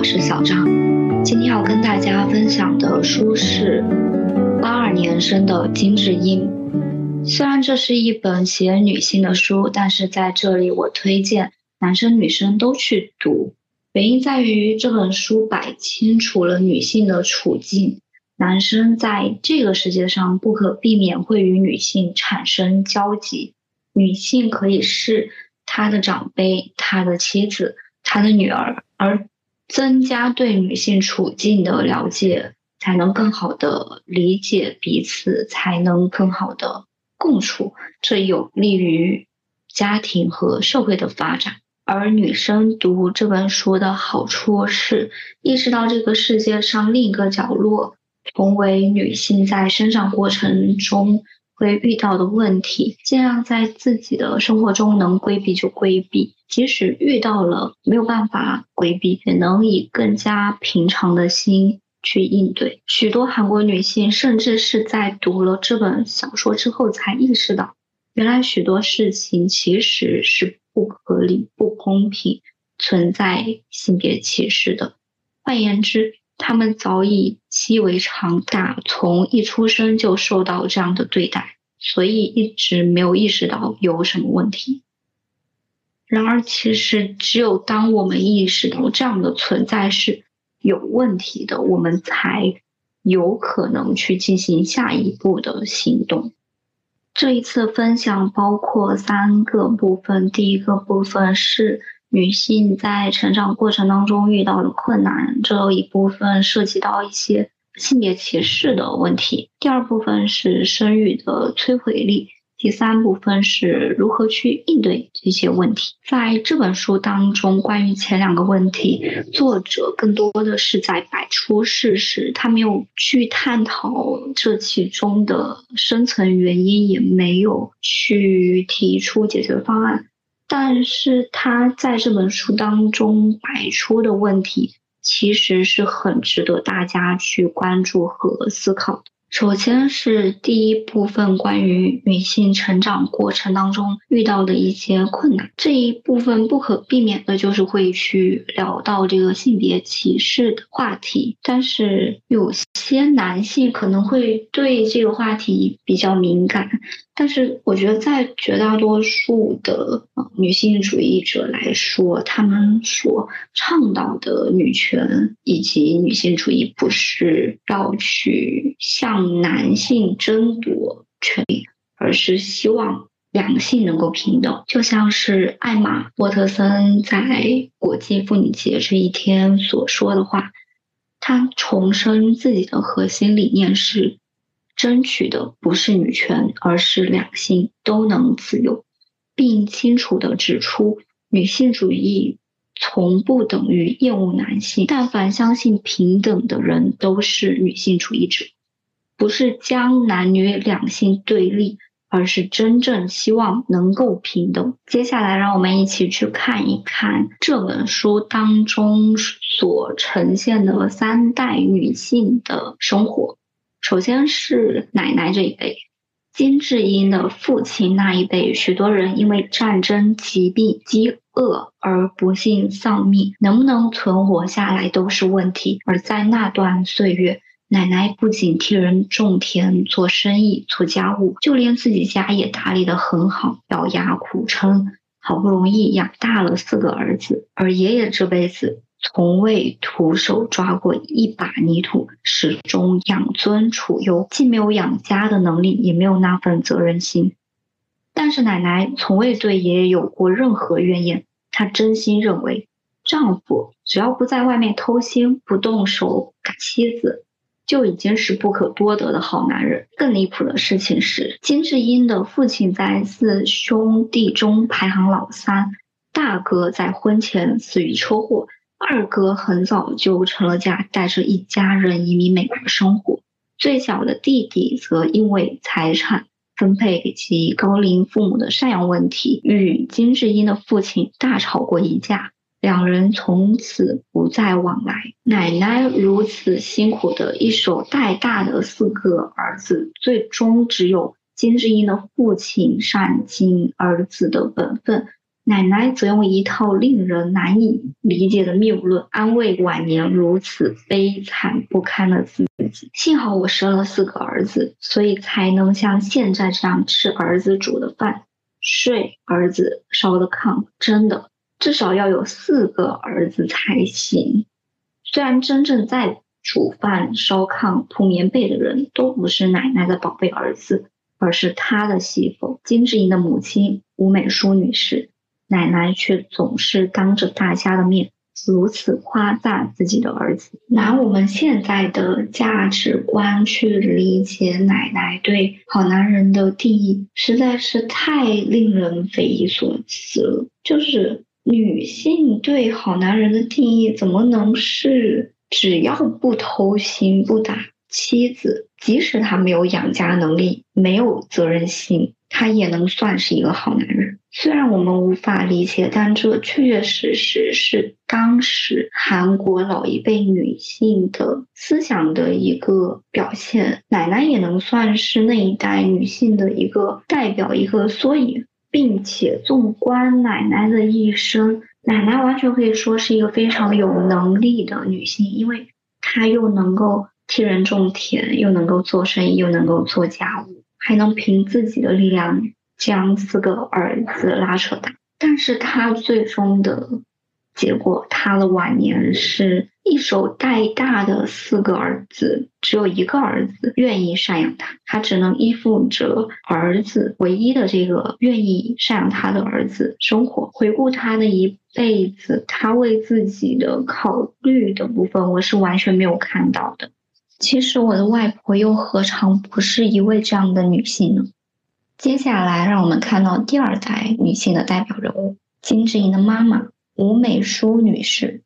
我是小张。今天要跟大家分享的书是八二年生的金智英。虽然这是一本写女性的书，但是在这里我推荐男生女生都去读。原因在于这本书摆清楚了女性的处境，男生在这个世界上不可避免会与女性产生交集，女性可以是他的长辈、他的妻子、他的女儿，而。增加对女性处境的了解，才能更好的理解彼此，才能更好的共处，这有利于家庭和社会的发展。而女生读这本书的好处是，意识到这个世界上另一个角落，同为女性在生长过程中。会遇到的问题，尽量在自己的生活中能规避就规避，即使遇到了没有办法规避，也能以更加平常的心去应对。许多韩国女性甚至是在读了这本小说之后才意识到，原来许多事情其实是不合理、不公平，存在性别歧视的。换言之，他们早已习以为常，打从一出生就受到这样的对待，所以一直没有意识到有什么问题。然而，其实只有当我们意识到这样的存在是有问题的，我们才有可能去进行下一步的行动。这一次分享包括三个部分，第一个部分是。女性在成长过程当中遇到的困难，这一部分涉及到一些性别歧视的问题。第二部分是生育的摧毁力。第三部分是如何去应对这些问题。在这本书当中，关于前两个问题，作者更多的是在摆出事实，他没有去探讨这其中的深层原因，也没有去提出解决方案。但是他在这本书当中摆出的问题，其实是很值得大家去关注和思考的。首先是第一部分关于女性成长过程当中遇到的一些困难，这一部分不可避免的就是会去聊到这个性别歧视的话题，但是有些男性可能会对这个话题比较敏感。但是我觉得，在绝大多数的女性主义者来说，他们所倡导的女权以及女性主义，不是要去向男性争夺权利，而是希望两性能够平等。就像是艾玛沃特森在国际妇女节这一天所说的话，她重申自己的核心理念是。争取的不是女权，而是两性都能自由，并清楚地指出，女性主义从不等于厌恶男性。但凡相信平等的人都是女性主义者，不是将男女两性对立，而是真正希望能够平等。接下来，让我们一起去看一看这本书当中所呈现的三代女性的生活。首先是奶奶这一辈，金智英的父亲那一辈，许多人因为战争、疾病、饥饿而不幸丧命，能不能存活下来都是问题。而在那段岁月，奶奶不仅替人种田、做生意、做家务，就连自己家也打理得很好，咬牙苦撑，好不容易养大了四个儿子。而爷爷这辈子。从未徒手抓过一把泥土，始终养尊处优，既没有养家的能力，也没有那份责任心。但是奶奶从未对爷爷有过任何怨言，她真心认为，丈夫只要不在外面偷腥，不动手打妻子，就已经是不可多得的好男人。更离谱的事情是，金智英的父亲在四兄弟中排行老三，大哥在婚前死于车祸。二哥很早就成了家，带着一家人移民美国生活。最小的弟弟则因为财产分配及高龄父母的赡养问题，与金智英的父亲大吵过一架，两人从此不再往来。奶奶如此辛苦的一手带大的四个儿子，最终只有金智英的父亲善尽儿子的本分。奶奶则用一套令人难以理解的谬论安慰晚年如此悲惨不堪的自己。幸好我生了四个儿子，所以才能像现在这样吃儿子煮的饭，睡儿子烧的炕。真的，至少要有四个儿子才行。虽然真正在煮饭、烧炕、铺棉被的人都不是奶奶的宝贝儿子，而是她的媳妇金智英的母亲吴美淑女士。奶奶却总是当着大家的面如此夸赞自己的儿子。拿我们现在的价值观去理解奶奶对好男人的定义，实在是太令人匪夷所思了。就是女性对好男人的定义，怎么能是只要不偷腥不打妻子，即使他没有养家能力、没有责任心，他也能算是一个好男人？虽然我们无法理解，但这确确实实是当时韩国老一辈女性的思想的一个表现。奶奶也能算是那一代女性的一个代表，一个缩影，并且纵观奶奶的一生，奶奶完全可以说是一个非常有能力的女性，因为她又能够替人种田，又能够做生意，又能够做家务，还能凭自己的力量。将四个儿子拉扯大，但是他最终的结果，他的晚年是一手带大的四个儿子，只有一个儿子愿意赡养他，他只能依附着儿子唯一的这个愿意赡养他的儿子生活。回顾他的一辈子，他为自己的考虑的部分，我是完全没有看到的。其实我的外婆又何尝不是一位这样的女性呢？接下来，让我们看到第二代女性的代表人物金智英的妈妈吴美淑女士。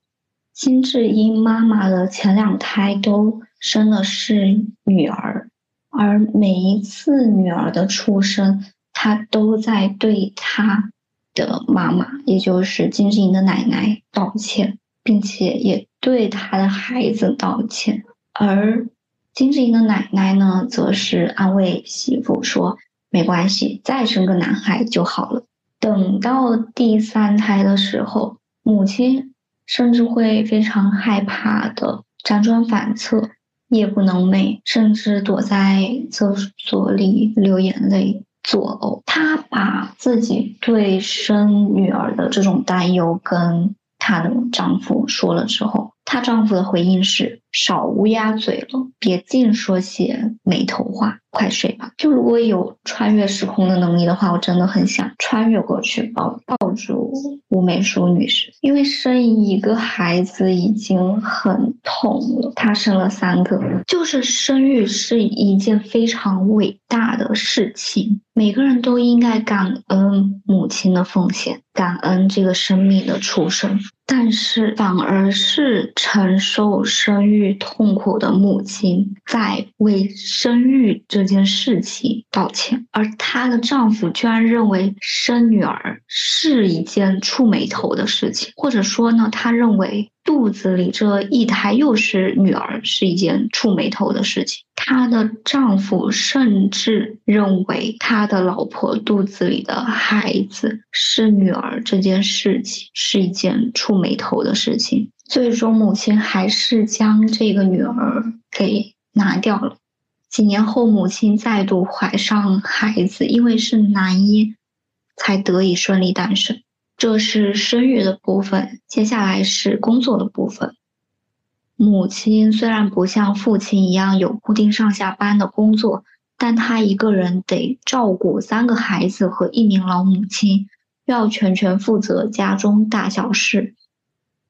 金智英妈妈的前两胎都生的是女儿，而每一次女儿的出生，她都在对她的妈妈，也就是金智英的奶奶道歉，并且也对她的孩子道歉。而金智英的奶奶呢，则是安慰媳妇说。没关系，再生个男孩就好了。等到第三胎的时候，母亲甚至会非常害怕的辗转反侧，夜不能寐，甚至躲在厕所里流眼泪作呕。她把自己对生女儿的这种担忧跟她的丈夫说了之后，她丈夫的回应是：少乌鸦嘴了，别净说些没头话。快睡吧！就如果有穿越时空的能力的话，我真的很想穿越过去抱抱住吴美淑女士，因为生一个孩子已经很痛了，她生了三个，就是生育是一件非常伟大的事情，每个人都应该感恩母亲的奉献，感恩这个生命的出生。但是反而是承受生育痛苦的母亲在为生育这件事情道歉，而她的丈夫居然认为生女儿是一件触眉头的事情，或者说呢，他认为。肚子里这一胎又是女儿，是一件触眉头的事情。她的丈夫甚至认为她的老婆肚子里的孩子是女儿，这件事情是一件触眉头的事情。最终，母亲还是将这个女儿给拿掉了。几年后，母亲再度怀上孩子，因为是男婴，才得以顺利诞生。这是生育的部分，接下来是工作的部分。母亲虽然不像父亲一样有固定上下班的工作，但她一个人得照顾三个孩子和一名老母亲，要全权负责家中大小事。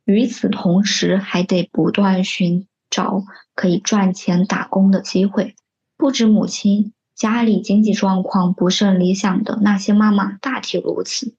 与此同时，还得不断寻找可以赚钱打工的机会。不止母亲家里经济状况不甚理想的那些妈妈，大体如此。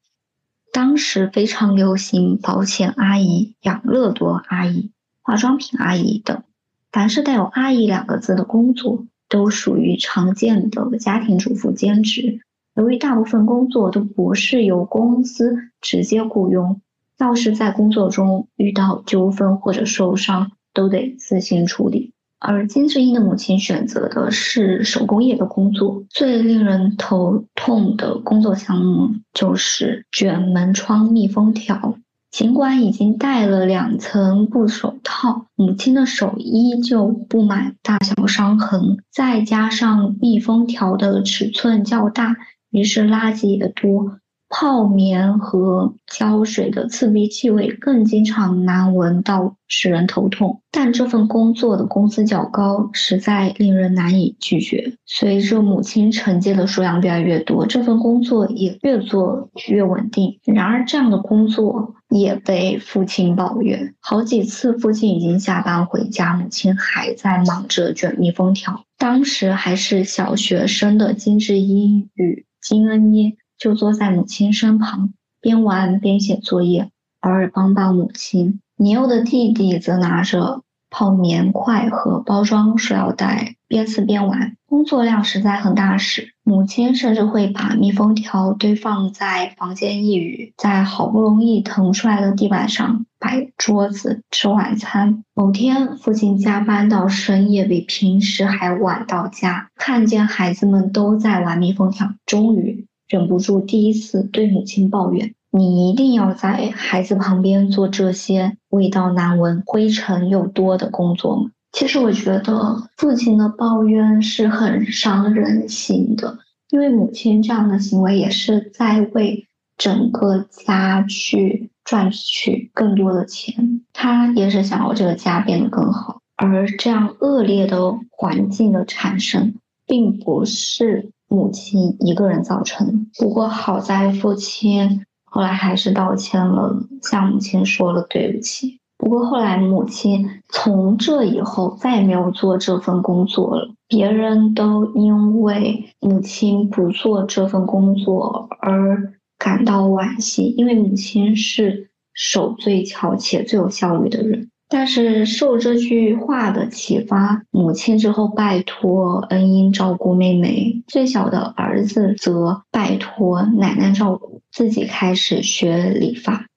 当时非常流行保险阿姨、养乐多阿姨、化妆品阿姨等，凡是带有“阿姨”两个字的工作，都属于常见的家庭主妇兼职。由于大部分工作都不是由公司直接雇佣，要是在工作中遇到纠纷或者受伤，都得自行处理。而金智英的母亲选择的是手工业的工作。最令人头痛的工作项目就是卷门窗密封条。尽管已经戴了两层布手套，母亲的手依旧布满大小伤痕，再加上密封条的尺寸较大，于是垃圾也多。泡棉和胶水的刺鼻气味更经常难闻到，使人头痛。但这份工作的工资较高，实在令人难以拒绝。随着母亲承接的数量越来越多，这份工作也越做越稳定。然而，这样的工作也被父亲抱怨。好几次，父亲已经下班回家，母亲还在忙着卷密封条。当时还是小学生的金智英与金恩妮。就坐在母亲身旁，边玩边写作业，偶尔帮帮母亲。年幼的弟弟则拿着泡棉块和包装塑料袋，边撕边玩。工作量实在很大时，母亲甚至会把密封条堆放在房间一隅，在好不容易腾出来的地板上摆桌子吃晚餐。某天，父亲加班到深夜，比平时还晚到家，看见孩子们都在玩密封条，终于。忍不住第一次对母亲抱怨：“你一定要在孩子旁边做这些味道难闻、灰尘又多的工作吗？”其实我觉得父亲的抱怨是很伤人心的，因为母亲这样的行为也是在为整个家去赚取更多的钱，他也是想要这个家变得更好。而这样恶劣的环境的产生，并不是。母亲一个人造成，不过好在父亲后来还是道歉了，向母亲说了对不起。不过后来母亲从这以后再也没有做这份工作了，别人都因为母亲不做这份工作而感到惋惜，因为母亲是手最巧且最有效率的人。但是受这句话的启发，母亲之后拜托恩英照顾妹妹，最小的儿子则拜托奶奶照顾，自己开始学理发。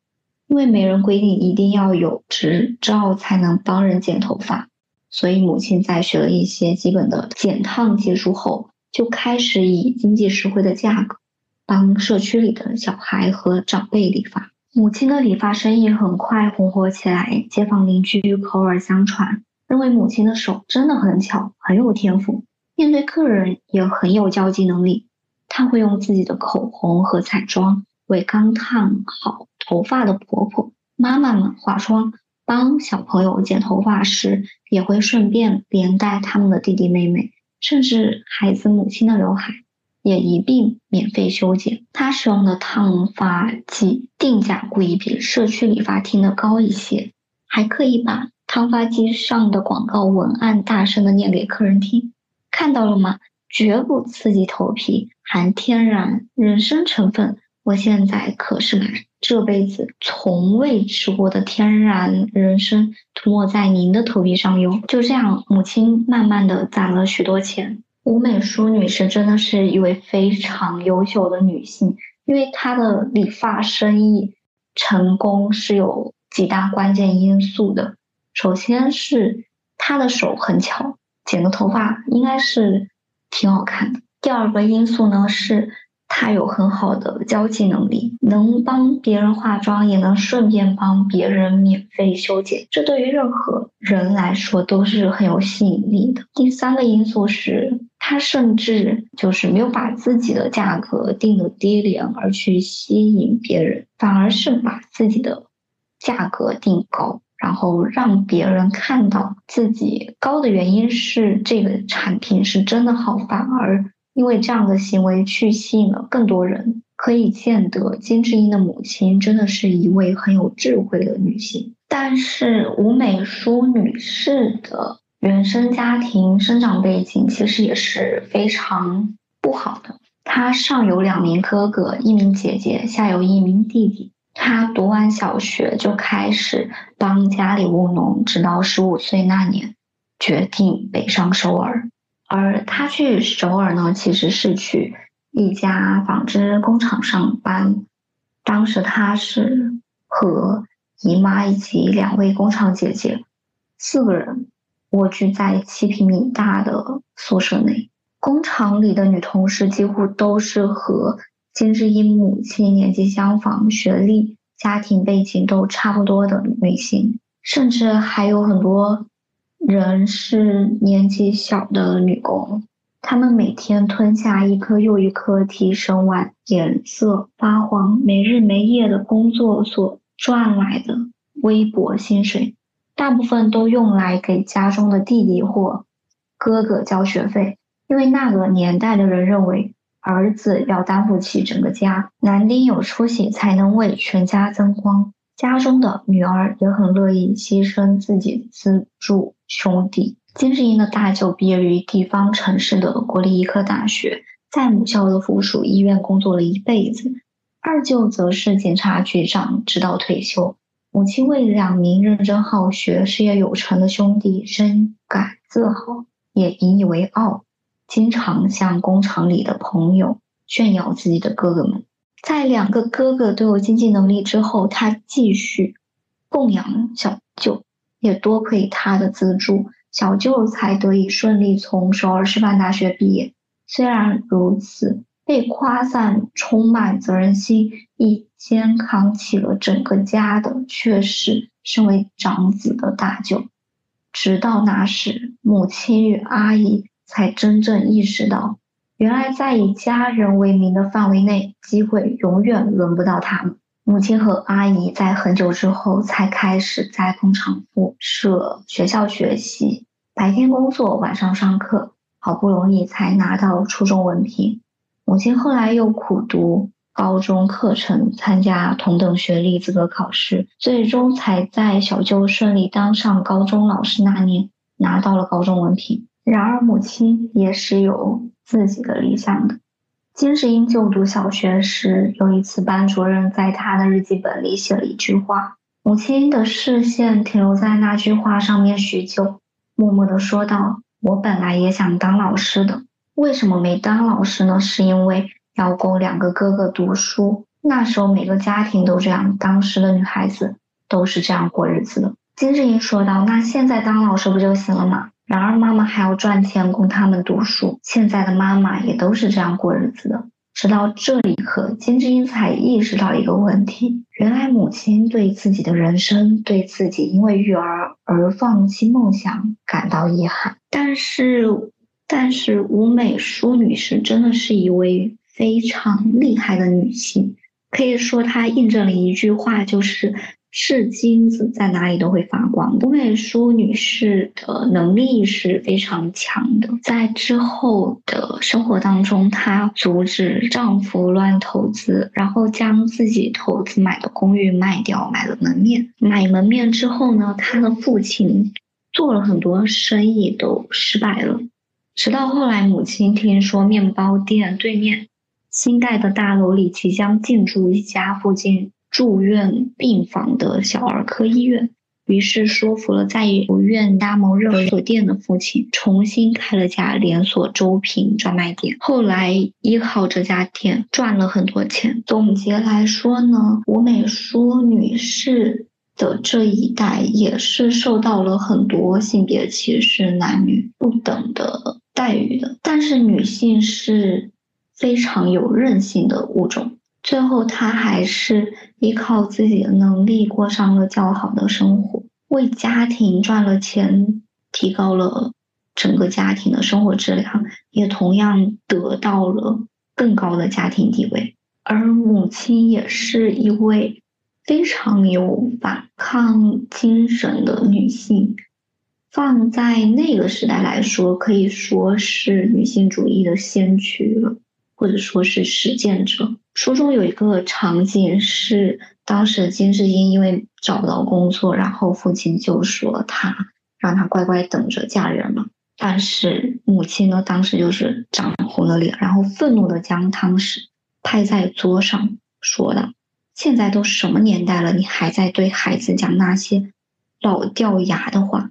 因为没人规定一定要有执照才能帮人剪头发，所以母亲在学了一些基本的剪烫技术后，就开始以经济实惠的价格帮社区里的小孩和长辈理发。母亲的理发生意很快红火起来，街坊邻居口耳相传，认为母亲的手真的很巧，很有天赋，面对客人也很有交际能力。她会用自己的口红和彩妆为刚烫好头发的婆婆、妈妈们化妆，帮小朋友剪头发时，也会顺便连带他们的弟弟妹妹，甚至孩子母亲的刘海。也一并免费修剪。他使用的烫发剂定价故意比社区理发厅的高一些，还刻意把烫发剂上的广告文案大声的念给客人听。看到了吗？绝不刺激头皮，含天然人参成分。我现在可是把这辈子从未吃过的天然人参涂抹在您的头皮上哟。就这样，母亲慢慢的攒了许多钱。吴美淑女士真的是一位非常优秀的女性，因为她的理发生意成功是有几大关键因素的。首先是她的手很巧，剪个头发应该是挺好看的。第二个因素呢是。他有很好的交际能力，能帮别人化妆，也能顺便帮别人免费修剪，这对于任何人来说都是很有吸引力的。第三个因素是，他甚至就是没有把自己的价格定的低廉而去吸引别人，反而是把自己的价格定高，然后让别人看到自己高的原因是这个产品是真的好，反而。因为这样的行为去吸引了更多人，可以见得金智英的母亲真的是一位很有智慧的女性。但是吴美淑女士的原生家庭生长背景其实也是非常不好的。他上有两名哥哥，一名姐姐，下有一名弟弟。他读完小学就开始帮家里务农，直到十五岁那年，决定北上首尔。而他去首尔呢，其实是去一家纺织工厂上班。当时他是和姨妈以及两位工厂姐姐四个人蜗居在七平米大的宿舍内。工厂里的女同事几乎都是和金智英母亲年纪相仿、学历、家庭背景都差不多的女性，甚至还有很多人是年纪小的女工。她们每天吞下一颗又一颗提神丸，脸色发黄，没日没夜的工作所赚来的微薄薪水，大部分都用来给家中的弟弟或哥哥交学费。因为那个年代的人认为，儿子要担负起整个家，男丁有出息才能为全家增光。家中的女儿也很乐意牺牲自己资助兄弟。金智英的大舅毕业于地方城市的国立医科大学，在母校的附属医院工作了一辈子。二舅则是警察局长，直到退休。母亲为两名认真好学、事业有成的兄弟深感自豪，也引以为傲，经常向工厂里的朋友炫耀自己的哥哥们。在两个哥哥都有经济能力之后，他继续供养小舅，也多亏他的资助。小舅才得以顺利从首尔师范大学毕业。虽然如此，被夸赞充满责任心、一肩扛起了整个家的，却是身为长子的大舅。直到那时，母亲与阿姨才真正意识到，原来在以家人为名的范围内，机会永远轮不到他们。母亲和阿姨在很久之后才开始在工厂附设学校学习，白天工作，晚上上课，好不容易才拿到初中文凭。母亲后来又苦读高中课程，参加同等学历资格考试，最终才在小舅顺利当上高中老师那年拿到了高中文凭。然而，母亲也是有自己的理想的。金智英就读小学时，有一次班主任在他的日记本里写了一句话，母亲的视线停留在那句话上面许久，默默地说道：“我本来也想当老师的，为什么没当老师呢？是因为要供两个哥哥读书。那时候每个家庭都这样，当时的女孩子都是这样过日子的。”金智英说道：“那现在当老师不就行了吗？”然而，妈妈还要赚钱供他们读书。现在的妈妈也都是这样过日子的。直到这一刻，金智英才意识到一个问题：原来母亲对自己的人生，对自己因为育儿而放弃梦想感到遗憾。但是，但是吴美淑女士真的是一位非常厉害的女性，可以说她印证了一句话，就是。是金子在哪里都会发光。吴美淑女士的能力是非常强的，在之后的生活当中，她阻止丈夫乱投资，然后将自己投资买的公寓卖掉，买了门面。买门面之后呢，她的父亲做了很多生意都失败了，直到后来母亲听说面包店对面新盖的大楼里即将进驻一家附近。住院病房的小儿科医院，于是说服了在不愿加盟任何店的父亲，重新开了家连锁周平专卖店。后来依靠这家店赚了很多钱。总结来说呢，吴美淑女士的这一代也是受到了很多性别歧视、男女不等的待遇的。但是女性是非常有韧性的物种。最后，她还是依靠自己的能力过上了较好的生活，为家庭赚了钱，提高了整个家庭的生活质量，也同样得到了更高的家庭地位。而母亲也是一位非常有反抗精神的女性，放在那个时代来说，可以说是女性主义的先驱了。或者说是实践者。书中有一个场景是，当时金智英因为找不到工作，然后父亲就说他让他乖乖等着嫁人嘛。但是母亲呢，当时就是涨红了脸，然后愤怒的将汤匙拍在桌上，说道：“现在都什么年代了，你还在对孩子讲那些老掉牙的话？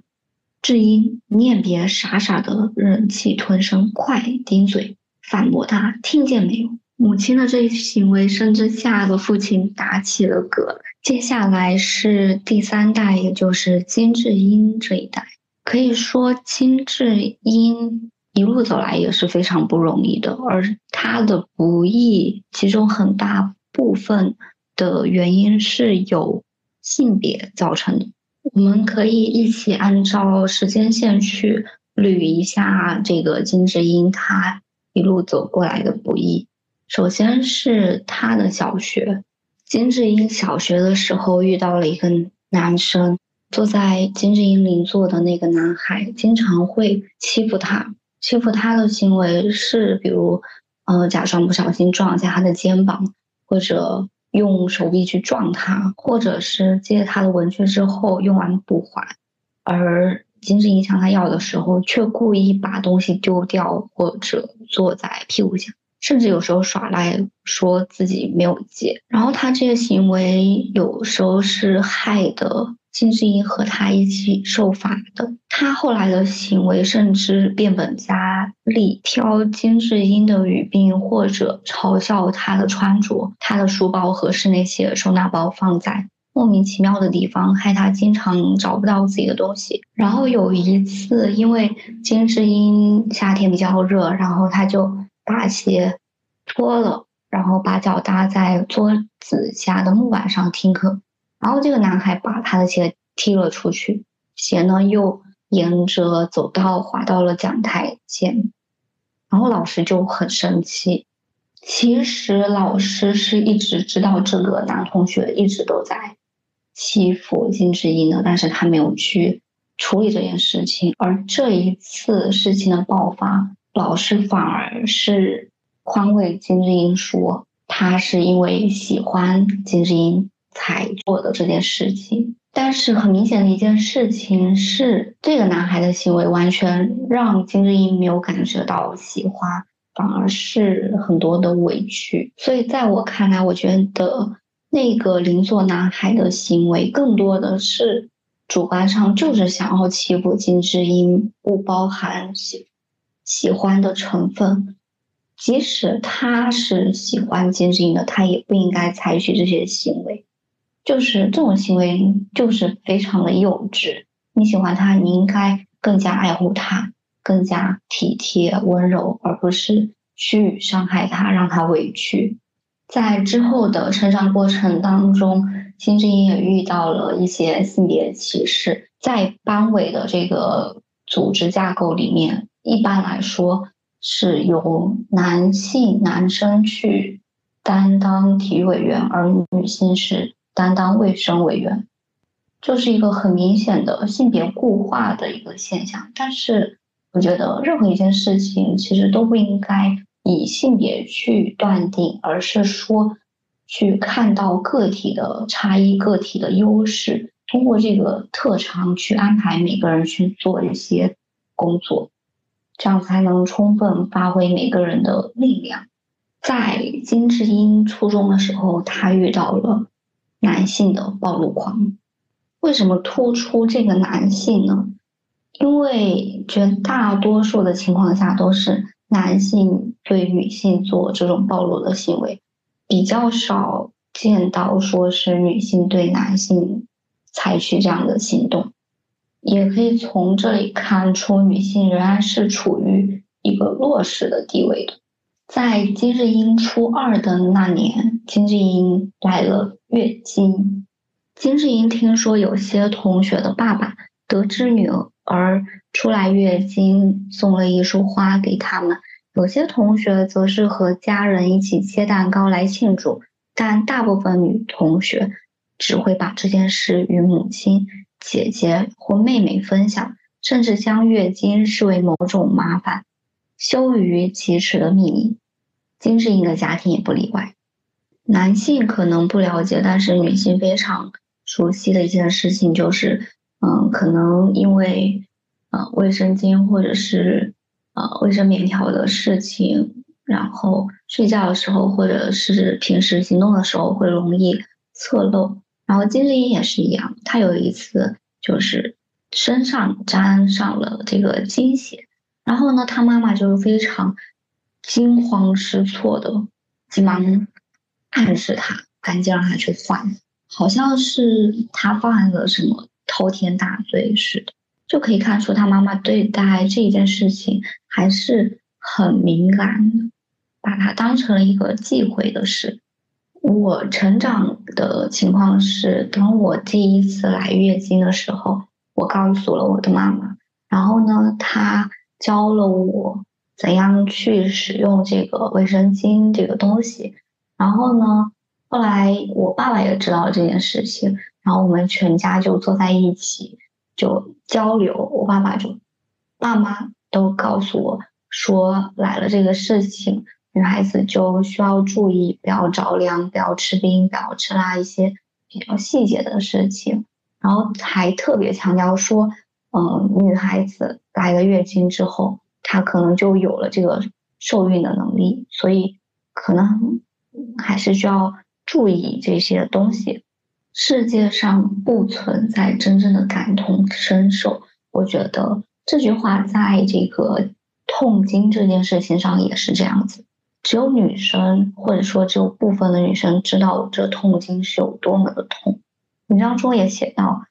智英，你也别傻傻的忍气吞声，快顶嘴！”反驳他，听见没有？母亲的这一行为，甚至吓得父亲打起了嗝。接下来是第三代，也就是金智英这一代。可以说金智英一路走来也是非常不容易的，而她的不易，其中很大部分的原因是由性别造成的。我们可以一起按照时间线去捋一下这个金智英她一路走过来的不易。首先是他的小学，金智英小学的时候遇到了一个男生。坐在金智英邻座的那个男孩经常会欺负他，欺负他的行为是，比如，呃，假装不小心撞一下他的肩膀，或者用手臂去撞他，或者是借他的文具之后用完不还，而金智英向他要的时候，却故意把东西丢掉，或者坐在屁股下，甚至有时候耍赖说自己没有借。然后他这些行为有时候是害的。金智英和他一起受罚的，他后来的行为甚至变本加厉，挑金智英的语病或者嘲笑她的穿着，她的书包和室内写收纳包放在莫名其妙的地方，害他经常找不到自己的东西。然后有一次，因为金智英夏天比较热，然后他就把鞋脱了，然后把脚搭在桌子下的木板上听课。然后这个男孩把他的鞋踢了出去，鞋呢又沿着走道滑到了讲台前，然后老师就很生气。其实老师是一直知道这个男同学一直都在欺负金智英的，但是他没有去处理这件事情。而这一次事情的爆发，老师反而是宽慰金智英说，他是因为喜欢金智英。才做的这件事情，但是很明显的一件事情是，这个男孩的行为完全让金智英没有感觉到喜欢，反而是很多的委屈。所以在我看来，我觉得那个邻座男孩的行为更多的是主观上就是想要欺负金智英，不包含喜喜欢的成分。即使他是喜欢金智英的，他也不应该采取这些行为。就是这种行为，就是非常的幼稚。你喜欢他，你应该更加爱护他，更加体贴温柔，而不是去伤害他，让他委屈。在之后的成长过程当中，金智英也遇到了一些性别歧视。在班委的这个组织架构里面，一般来说是由男性男生去担当体育委员，而女性是。担当卫生委员，这是一个很明显的性别固化的一个现象。但是，我觉得任何一件事情其实都不应该以性别去断定，而是说去看到个体的差异、个体的优势，通过这个特长去安排每个人去做一些工作，这样才能充分发挥每个人的力量。在金智英初中的时候，他遇到了。男性的暴露狂，为什么突出这个男性呢？因为绝大多数的情况下都是男性对女性做这种暴露的行为，比较少见到说是女性对男性采取这样的行动。也可以从这里看出，女性仍然是处于一个弱势的地位的。在金智英初二的那年，金智英来了月经。金智英听说有些同学的爸爸得知女儿而出来月经，送了一束花给他们；有些同学则是和家人一起切蛋糕来庆祝。但大部分女同学只会把这件事与母亲、姐姐或妹妹分享，甚至将月经视为某种麻烦。羞于启齿的秘密，金智英的家庭也不例外。男性可能不了解，但是女性非常熟悉的一件事情就是，嗯，可能因为呃卫生巾或者是呃卫生棉条的事情，然后睡觉的时候或者是平时行动的时候会容易侧漏。然后金智英也是一样，她有一次就是身上沾上了这个精血。然后呢，他妈妈就非常惊慌失措的，急忙暗示他，赶紧让他去换，好像是他犯了什么滔天大罪似的。就可以看出他妈妈对待这件事情还是很敏感的，把它当成了一个忌讳的事。我成长的情况是，等我第一次来月经的时候，我告诉了我的妈妈，然后呢，她教了我怎样去使用这个卫生巾这个东西，然后呢，后来我爸爸也知道这件事情，然后我们全家就坐在一起就交流，我爸爸就爸妈都告诉我说来了这个事情。女孩子就需要注意，不要着凉，不要吃冰，不要吃辣，一些比较细节的事情。然后还特别强调说，嗯，女孩子来了月经之后，她可能就有了这个受孕的能力，所以可能还是需要注意这些东西。世界上不存在真正的感同身受，我觉得这句话在这个痛经这件事情上也是这样子。只有女生，或者说只有部分的女生知道这痛经是有多么的痛。文章中也写到，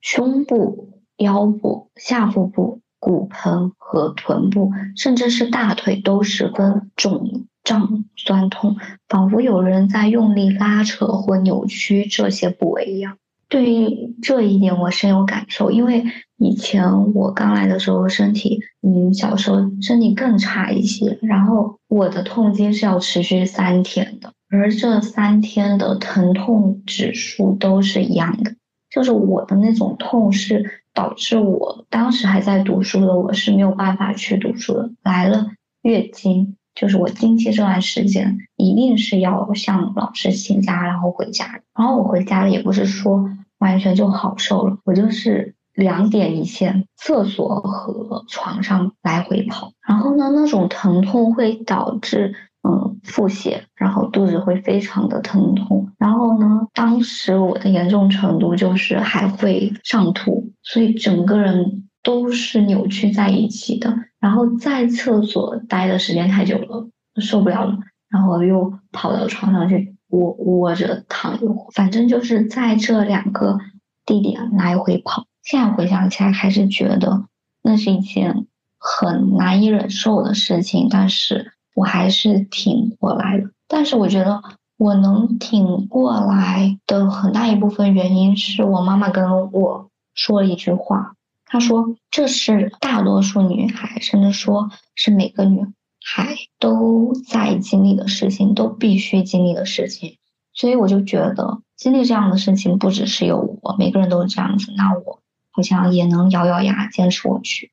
胸部、腰部、下腹部、骨盆和臀部，甚至是大腿都十分肿胀、酸痛，仿佛有人在用力拉扯或扭曲这些部位一样。对于这一点，我深有感受，因为以前我刚来的时候，身体，嗯，小时候身体更差一些，然后我的痛经是要持续三天的，而这三天的疼痛指数都是一样的，就是我的那种痛是导致我当时还在读书的我是没有办法去读书的，来了月经，就是我经期这段时间一定是要向老师请假，然后回家，然后我回家了也不是说。完全就好受了，我就是两点一线，厕所和床上来回跑。然后呢，那种疼痛会导致嗯腹泻，然后肚子会非常的疼痛。然后呢，当时我的严重程度就是还会上吐，所以整个人都是扭曲在一起的。然后在厕所待的时间太久了，受不了了，然后又跑到床上去。窝窝着躺一会儿，反正就是在这两个地点来回跑。现在回想起来，还是觉得那是一件很难以忍受的事情，但是我还是挺过来了。但是我觉得我能挺过来的很大一部分原因是我妈妈跟我说了一句话，她说这是大多数女孩，甚至说是每个女。孩都在经历的事情，都必须经历的事情，所以我就觉得经历这样的事情不只是有我，每个人都是这样子，那我好像也能咬咬牙坚持过去。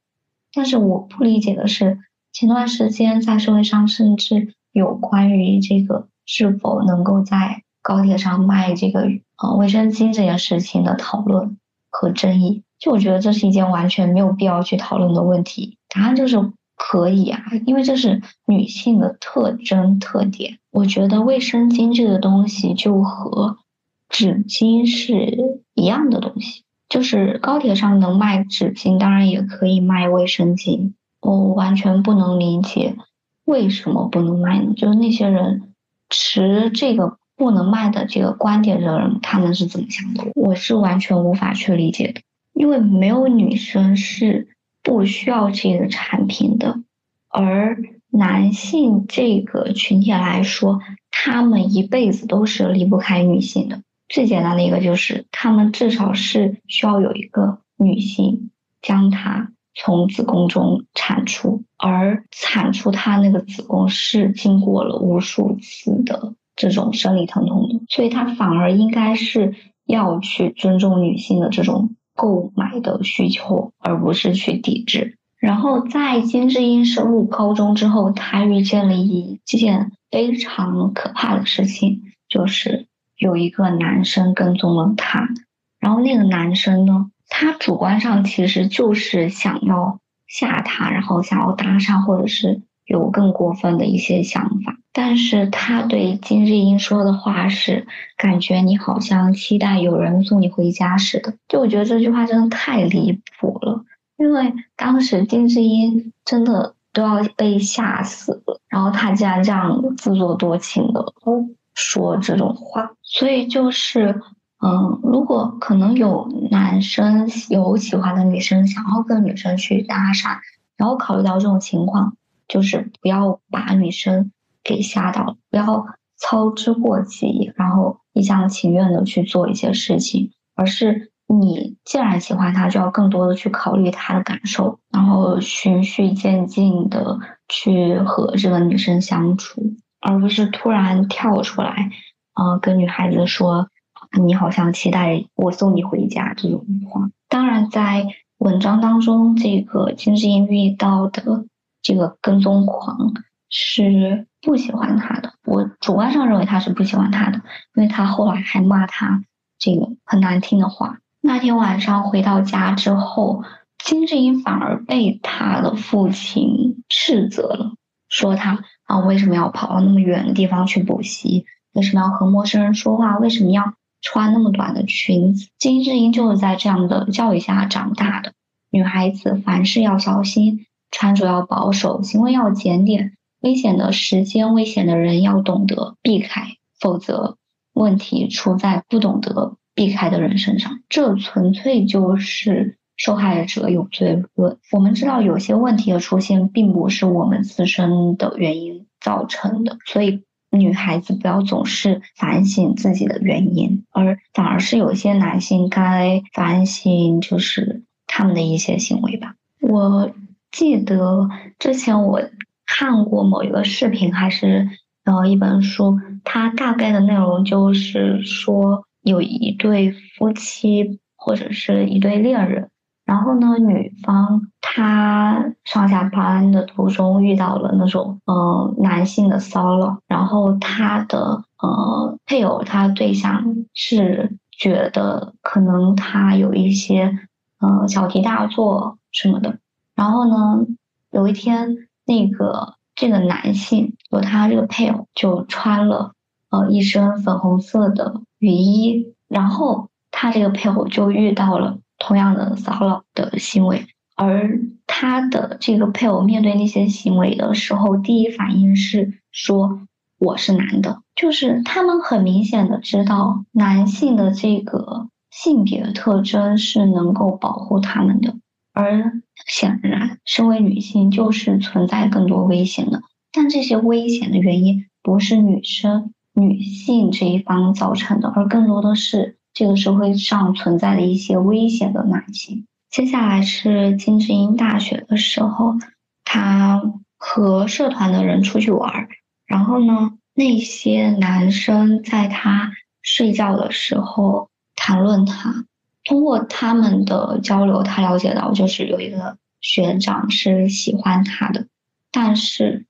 但是我不理解的是，前段时间在社会上甚至有关于这个是否能够在高铁上卖这个呃卫生巾这件事情的讨论和争议，就我觉得这是一件完全没有必要去讨论的问题，答案就是。可以啊，因为这是女性的特征特点。我觉得卫生巾这个东西就和纸巾是一样的东西，就是高铁上能卖纸巾，当然也可以卖卫生巾。我完全不能理解为什么不能卖呢？就是那些人持这个不能卖的这个观点的人，他们是怎么想的？我是完全无法去理解的，因为没有女生是。不需要这个产品的，而男性这个群体来说，他们一辈子都是离不开女性的。最简单的一个就是，他们至少是需要有一个女性将他从子宫中产出，而产出他那个子宫是经过了无数次的这种生理疼痛的，所以他反而应该是要去尊重女性的这种。购买的需求，而不是去抵制。然后在金智英升入高中之后，她遇见了一件非常可怕的事情，就是有一个男生跟踪了她。然后那个男生呢，他主观上其实就是想要吓她，然后想要搭讪，或者是。有更过分的一些想法，但是他对金智英说的话是，感觉你好像期待有人送你回家似的。就我觉得这句话真的太离谱了，因为当时金智英真的都要被吓死了，然后他竟然这样自作多情的说这种话，所以就是，嗯，如果可能有男生有喜欢的女生想要跟女生去搭讪，然后考虑到这种情况，就是不要把女生给吓到，不要操之过急，然后一厢情愿的去做一些事情，而是你既然喜欢他，就要更多的去考虑他的感受，然后循序渐进的去和这个女生相处，而不是突然跳出来，呃，跟女孩子说。你好像期待我送你回家这种话。当然，在文章当中，这个金智英遇到的这个跟踪狂是不喜欢他的。我主观上认为他是不喜欢他的，因为他后来还骂他这个很难听的话。那天晚上回到家之后，金智英反而被他的父亲斥责了，说他啊为什么要跑到那么远的地方去补习？为什么要和陌生人说话？为什么要？穿那么短的裙子，金智英就是在这样的教育下长大的。女孩子凡事要小心，穿着要保守，行为要检点，危险的时间、危险的人要懂得避开，否则问题出在不懂得避开的人身上。这纯粹就是受害者有罪论。我们知道有些问题的出现，并不是我们自身的原因造成的，所以。女孩子不要总是反省自己的原因，而反而是有些男性该反省，就是他们的一些行为吧。我记得之前我看过某一个视频，还是呃一本书，它大概的内容就是说有一对夫妻或者是一对恋人。然后呢，女方她上下班的途中遇到了那种呃男性的骚扰，然后她的呃配偶，她对象是觉得可能他有一些呃小题大做什么的。然后呢，有一天那个这个男性，就他这个配偶就穿了呃一身粉红色的雨衣，然后他这个配偶就遇到了。同样的骚扰的行为，而他的这个配偶面对那些行为的时候，第一反应是说我是男的，就是他们很明显的知道男性的这个性别特征是能够保护他们的，而显然身为女性就是存在更多危险的，但这些危险的原因不是女生女性这一方造成的，而更多的是。这个社会上存在的一些危险的男性。接下来是金智英大学的时候，她和社团的人出去玩，然后呢，那些男生在她睡觉的时候谈论她。通过他们的交流，他了解到就是有一个学长是喜欢他的，但是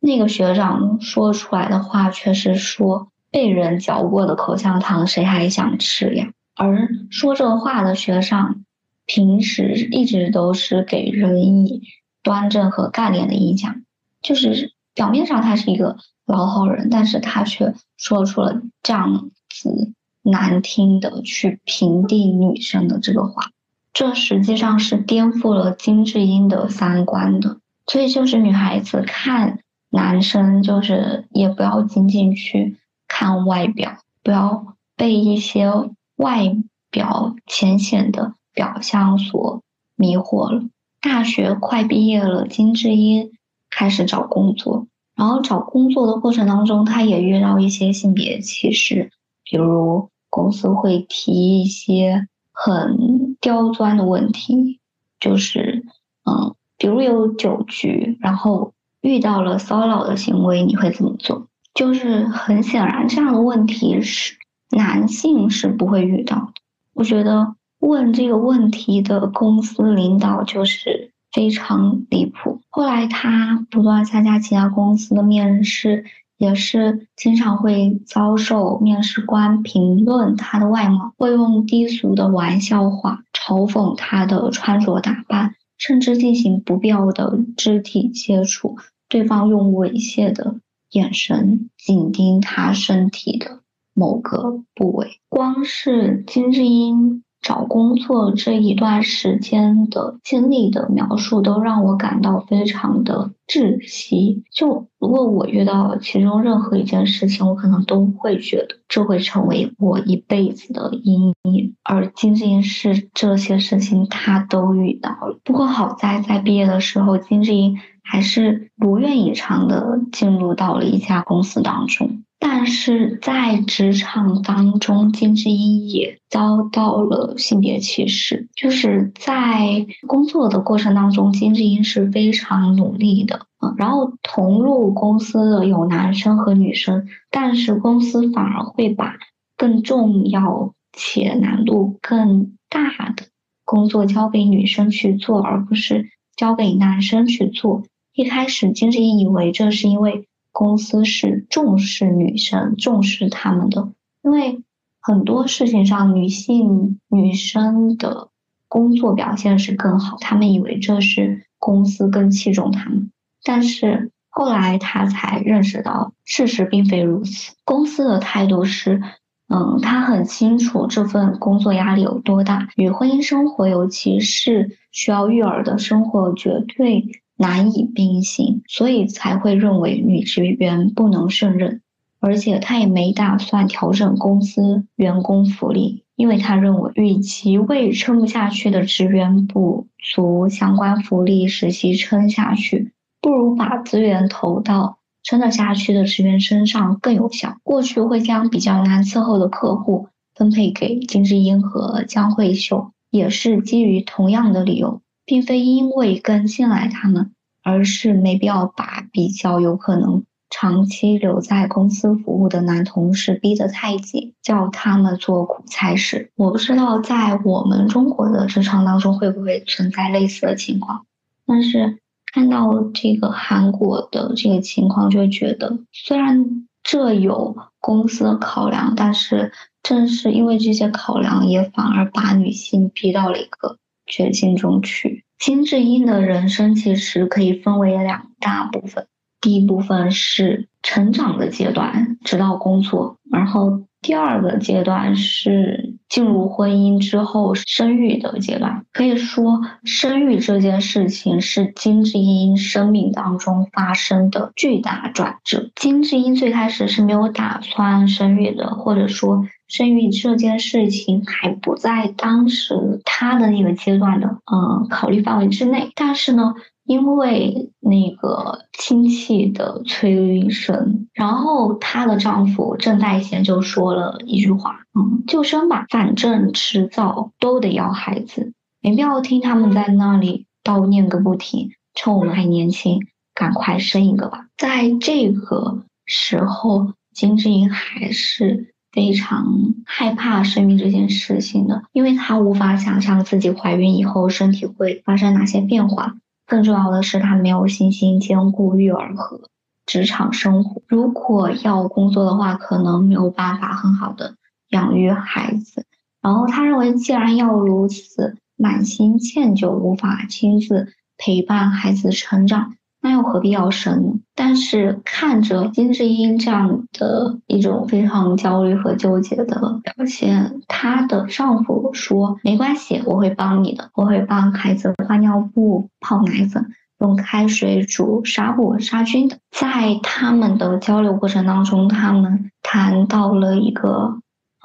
那个学长说出来的话却是说。被人嚼过的口香糖，谁还想吃呀？而说这话的学生，平时一直都是给人以端正和干练的印象，就是表面上他是一个老好人，但是他却说出了这样子难听的去评定女生的这个话，这实际上是颠覆了金智英的三观的。所以就是女孩子看男生，就是也不要仅仅去。看外表，不要被一些外表浅显的表象所迷惑了。大学快毕业了，金智英开始找工作，然后找工作的过程当中，她也遇到一些性别歧视，比如公司会提一些很刁钻的问题，就是嗯，比如有酒局，然后遇到了骚扰的行为，你会怎么做？就是很显然，这样的问题是男性是不会遇到的。我觉得问这个问题的公司领导就是非常离谱。后来他不断参加其他公司的面试，也是经常会遭受面试官评论他的外貌，会用低俗的玩笑话嘲讽他的穿着打扮，甚至进行不必要的肢体接触，对方用猥亵的。眼神紧盯他身体的某个部位，光是金智英找工作这一段时间的经历的描述，都让我感到非常的窒息。就如果我遇到其中任何一件事情，我可能都会觉得这会成为我一辈子的阴影。而金智英是这些事情他都遇到了。不过好在在毕业的时候，金智英还是如愿以偿的进入到了一家公司当中。但是在职场当中，金智英也遭到了性别歧视。就是在工作的过程当中，金智英是非常努力的，嗯，然后同入公司的有男生和女生，但是公司反而会把更重要且难度更大的工作交给女生去做，而不是交给男生去做。一开始，金智英以为这是因为。公司是重视女生，重视他们的，因为很多事情上女性女生的工作表现是更好，他们以为这是公司更器重他们，但是后来他才认识到事实并非如此。公司的态度是，嗯，他很清楚这份工作压力有多大，与婚姻生活，尤其是需要育儿的生活，绝对。难以并行，所以才会认为女职员不能胜任，而且他也没打算调整公司员工福利，因为他认为，与其为撑不下去的职员补足相关福利，使其撑下去，不如把资源投到撑得下去的职员身上更有效。过去会将比较难伺候的客户分配给金智英和江慧秀，也是基于同样的理由。并非因为更新来他们，而是没必要把比较有可能长期留在公司服务的男同事逼得太紧，叫他们做苦差事。我不知道在我们中国的职场当中会不会存在类似的情况，但是看到这个韩国的这个情况，就觉得虽然这有公司的考量，但是正是因为这些考量，也反而把女性逼到了一个。绝境中去。金智英的人生其实可以分为两大部分，第一部分是成长的阶段，直到工作，然后第二个阶段是进入婚姻之后生育的阶段。可以说，生育这件事情是金智英生命当中发生的巨大转折。金智英最开始是没有打算生育的，或者说。生育这件事情还不在当时她的那个阶段的嗯考虑范围之内，但是呢，因为那个亲戚的催生，然后她的丈夫郑代贤就说了一句话，嗯，就生吧，反正迟早都得要孩子，没必要听他们在那里叨念个不停，趁我们还年轻，赶快生一个吧。在这个时候，金智英还是。非常害怕生育这件事情的，因为她无法想象自己怀孕以后身体会发生哪些变化。更重要的是，他没有信心兼顾育儿和职场生活。如果要工作的话，可能没有办法很好的养育孩子。然后他认为，既然要如此满心歉疚，无法亲自陪伴孩子成长。那又何必要生呢？但是看着金智英这样的一种非常焦虑和纠结的表现，她的丈夫说：“没关系，我会帮你的，我会帮孩子换尿布、泡奶粉、用开水煮纱布杀菌的。”在他们的交流过程当中，他们谈到了一个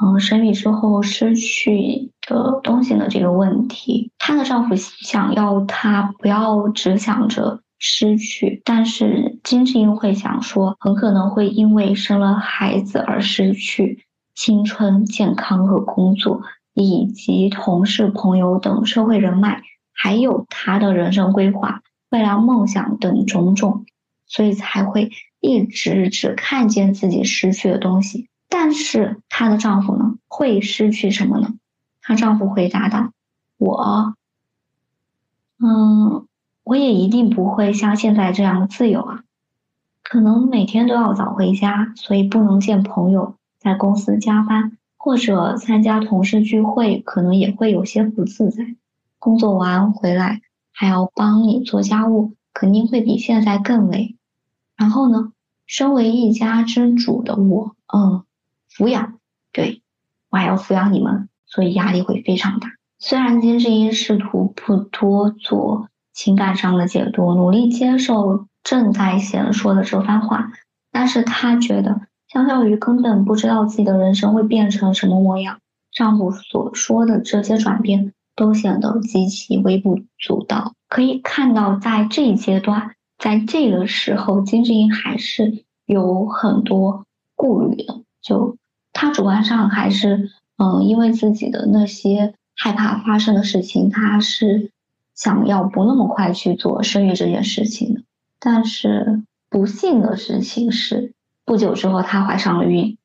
嗯生育之后失去的东西的这个问题。她的丈夫想要她不要只想着。失去，但是金智英会想说，很可能会因为生了孩子而失去青春、健康和工作，以及同事、朋友等社会人脉，还有她的人生规划、未来梦想等种种，所以才会一直只看见自己失去的东西。但是她的丈夫呢，会失去什么呢？她丈夫回答道：“我，嗯。”我也一定不会像现在这样自由啊，可能每天都要早回家，所以不能见朋友，在公司加班或者参加同事聚会，可能也会有些不自在。工作完回来还要帮你做家务，肯定会比现在更累。然后呢，身为一家之主的我，嗯，抚养，对我还要抚养你们，所以压力会非常大。虽然金智英试图不多做情感上的解读，努力接受郑在贤说的这番话，但是她觉得，相较于根本不知道自己的人生会变成什么模样，丈夫所说的这些转变都显得极其微不足道。可以看到，在这一阶段，在这个时候，金智英还是有很多顾虑的。就她主观上还是，嗯，因为自己的那些。害怕发生的事情，他是想要不那么快去做生育这件事情。但是不幸的事情是，不久之后她怀上了孕。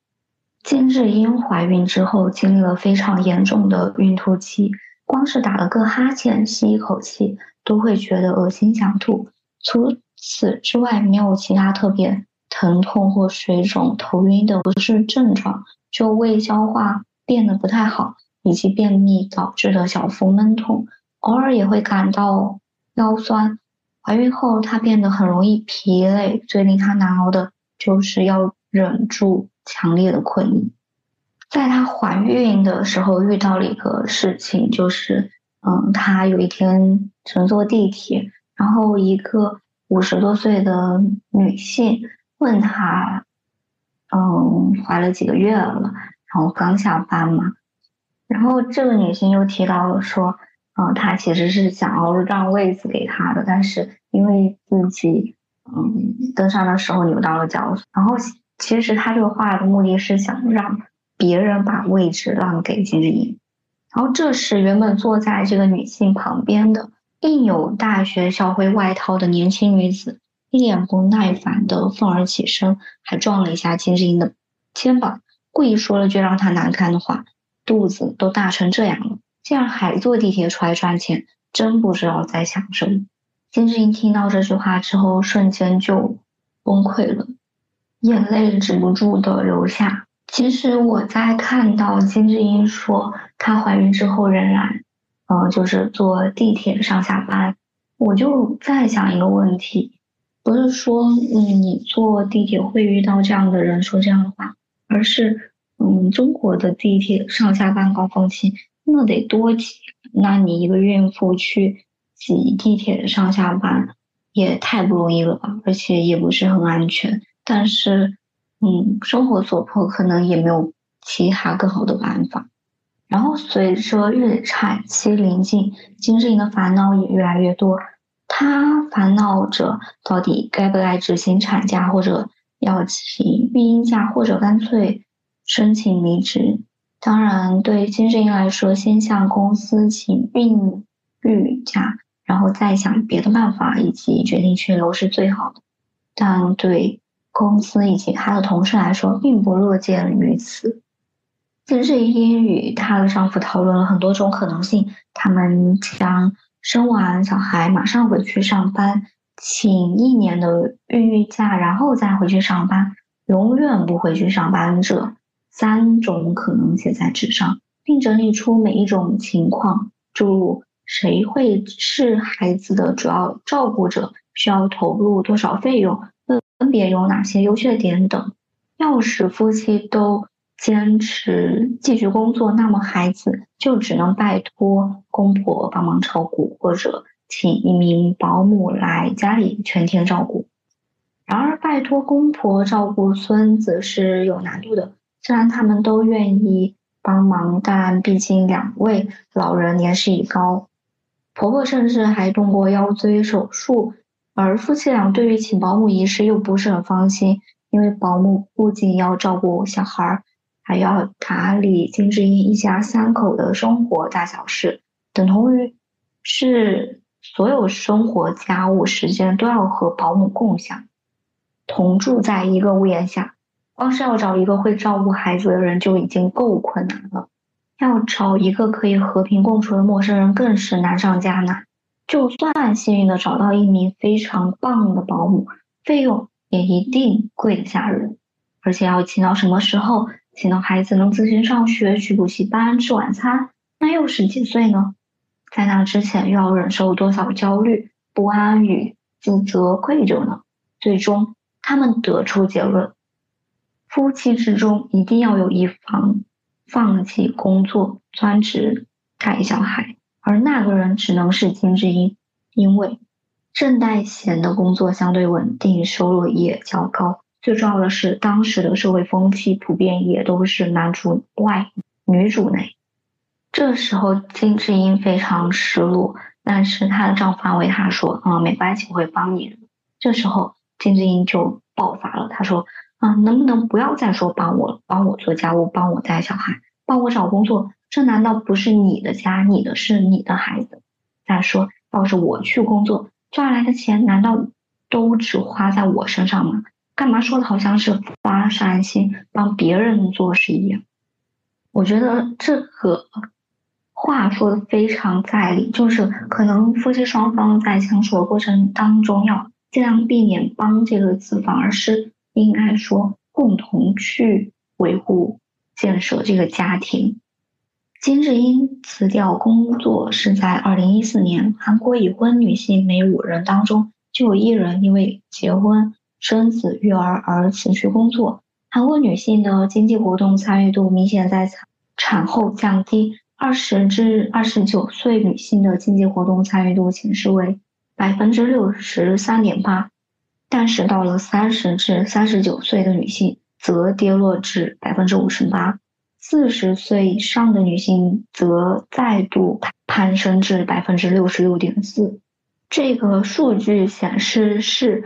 金智英怀孕之后，经历了非常严重的孕吐期，光是打了个哈欠、吸一口气，都会觉得恶心想吐。除此之外，没有其他特别疼痛或水肿、头晕的不适症状，就胃消化变得不太好。以及便秘导致的小腹闷痛，偶尔也会感到腰酸。怀孕后，她变得很容易疲累，最令她难熬的就是要忍住强烈的困意。在她怀孕的时候，遇到了一个事情，就是，嗯，她有一天乘坐地铁，然后一个五十多岁的女性问她，嗯，怀了几个月了，然后刚下班嘛。然后这个女性又提到了说，嗯，他其实是想要让位子给她的，但是因为自己，嗯，登山的时候扭到了脚，然后其实他这个话的目的是想让别人把位置让给金智英。然后这时，原本坐在这个女性旁边的印有大学校徽外套的年轻女子，一脸不耐烦的愤而起身，还撞了一下金智英的肩膀，故意说了句让她难堪的话。肚子都大成这样了，竟然还坐地铁出来赚钱，真不知道在想什么。金智英听到这句话之后，瞬间就崩溃了，眼泪止不住的流下。其实我在看到金智英说她怀孕之后仍然，嗯，就是坐地铁上下班，我就在想一个问题，不是说你坐地铁会遇到这样的人说这样的话，而是。嗯，中国的地铁上下班高峰期那得多挤，那你一个孕妇去挤地铁上下班也太不容易了吧，而且也不是很安全。但是，嗯，生活所迫，可能也没有其他更好的办法。然后随着预产期临近，金志颖的烦恼也越来越多。她烦恼着到底该不该执行产假，或者要请育婴假，或者干脆。申请离职，当然对金智英来说，先向公司请孕育假，然后再想别的办法，以及决定去留是最好的。但对公司以及她的同事来说，并不乐见于此。金智英与她的丈夫讨论了很多种可能性，他们将生完小孩马上回去上班，请一年的孕育假，然后再回去上班，永远不回去上班者。三种可能写在纸上，并整理出每一种情况，诸如谁会是孩子的主要照顾者，需要投入多少费用，分别有哪些优缺点等。要是夫妻都坚持继续工作，那么孩子就只能拜托公婆帮忙照顾，或者请一名保姆来家里全天照顾。然而，拜托公婆照顾孙子是有难度的。虽然他们都愿意帮忙，但毕竟两位老人年事已高，婆婆甚至还动过腰椎手术，而夫妻俩对于请保姆一事又不是很放心，因为保姆不仅要照顾小孩，还要打理金智英一家三口的生活大小事，等同于是所有生活家务时间都要和保姆共享，同住在一个屋檐下。光是要找一个会照顾孩子的人就已经够困难了，要找一个可以和平共处的陌生人更是难上加难。就算幸运的找到一名非常棒的保姆，费用也一定贵得吓人。而且要请到什么时候？请到孩子能自行上学、去补习班、吃晚餐，那又是几岁呢？在那之前又要忍受多少焦虑、不安与自责、愧疚呢？最终，他们得出结论。夫妻之中一定要有一方放弃工作，专职带小孩，而那个人只能是金智英，因为郑代贤的工作相对稳定，收入也较高。最重要的是，当时的社会风气普遍也都是男主外女主内。这时候金智英非常失落，但是她的丈夫安慰她说：“啊，没关系，我会帮你。”这时候金智英就爆发了，她说：“啊，能不能不要再说帮我，帮我做家务，帮我带小孩，帮我找工作？这难道不是你的家，你的是你的孩子？再说，要是我去工作赚来的钱，难道都只花在我身上吗？”干嘛说的好像是发善心帮别人做事一样？我觉得这个话说的非常在理，就是可能夫妻双方在相处的过程当中要尽量避免“帮”这个字，反而是应该说共同去维护、建设这个家庭。金智英辞掉工作是在二零一四年，韩国已婚女性每五人当中就有一人因为结婚。生子育儿而辞去工作，韩国女性的经济活动参与度明显在产后降低。二十至二十九岁女性的经济活动参与度显示为百分之六十三点八，但是到了三十至三十九岁的女性则跌落至百分之五十八，四十岁以上的女性则再度攀升至百分之六十六点四。这个数据显示是。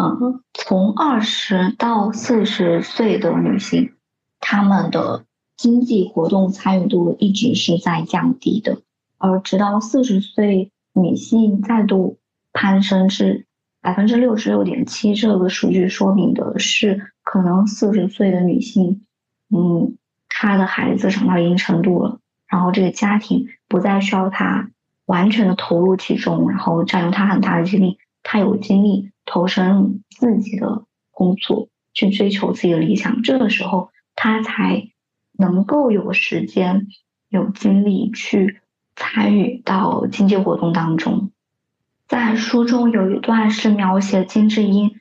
嗯，从二十到四十岁的女性，她们的经济活动参与度一直是在降低的，而直到四十岁女性再度攀升至百分之六十六点七，这个数据说明的是，可能四十岁的女性，嗯，她的孩子长到一定程度了，然后这个家庭不再需要她完全的投入其中，然后占用她很大的精力，她有精力。投身自己的工作，去追求自己的理想，这个时候他才能够有时间、有精力去参与到经济活动当中。在书中有一段是描写金智英，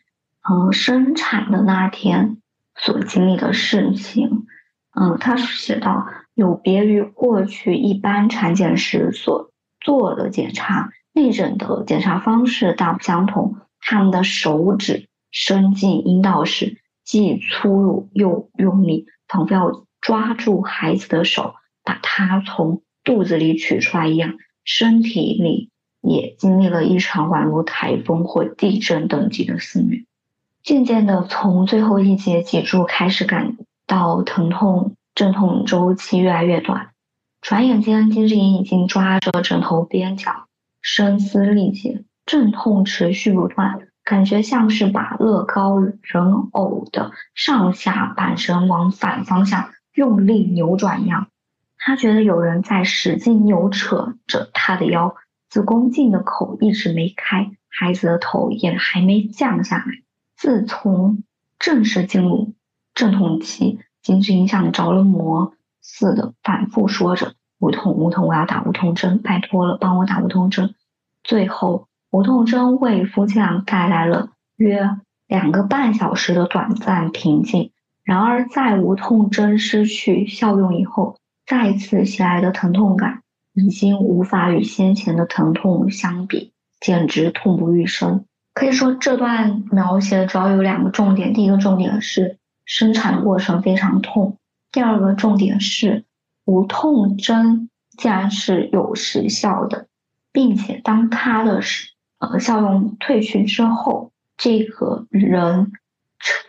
嗯，生产的那天所经历的事情。嗯，他是写到，有别于过去一般产检时所做的检查，内诊的检查方式大不相同。他们的手指伸进阴道时，既粗鲁又用力，仿佛要抓住孩子的手，把他从肚子里取出来一样。身体里也经历了一场宛如台风或地震等级的肆虐。渐渐的，从最后一节脊柱开始感到疼痛，阵痛周期越来越短。转眼间，金智英已经抓着枕头边角，声嘶力竭。阵痛持续不断，感觉像是把乐高人偶的上下半身往反方向用力扭转一样。他觉得有人在使劲扭扯着他的腰，子宫颈的口一直没开，孩子的头也还没降下来。自从正式进入阵痛期，金智英像着了魔似的反复说着：“无痛，无痛，我要打无痛针，拜托了，帮我打无痛针。”最后。无痛针为夫妻俩带来了约两个半小时的短暂平静。然而，在无痛针失去效用以后，再次袭来的疼痛感已经无法与先前的疼痛相比，简直痛不欲生。可以说，这段描写主要有两个重点：第一个重点是生产过程非常痛；第二个重点是无痛针竟然是有时效的，并且当它的呃，效用退去之后，这个人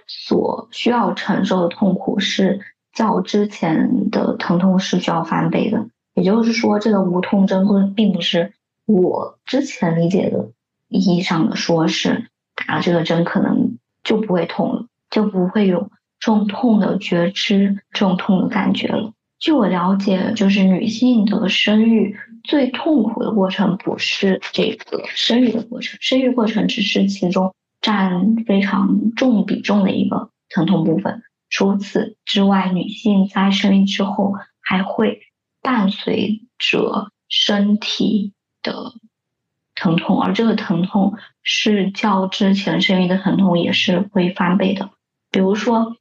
所需要承受的痛苦是较之前的疼痛是需要翻倍的。也就是说，这个无痛针不并不是我之前理解的意义上的说是打了这个针可能就不会痛了，就不会有这种痛的觉知、这种痛的感觉了。据我了解，就是女性的生育。最痛苦的过程不是这个生育的过程，生育过程只是其中占非常重比重的一个疼痛部分。除此之外，女性在生育之后还会伴随着身体的疼痛，而这个疼痛是较之前生育的疼痛也是会翻倍的。比如说，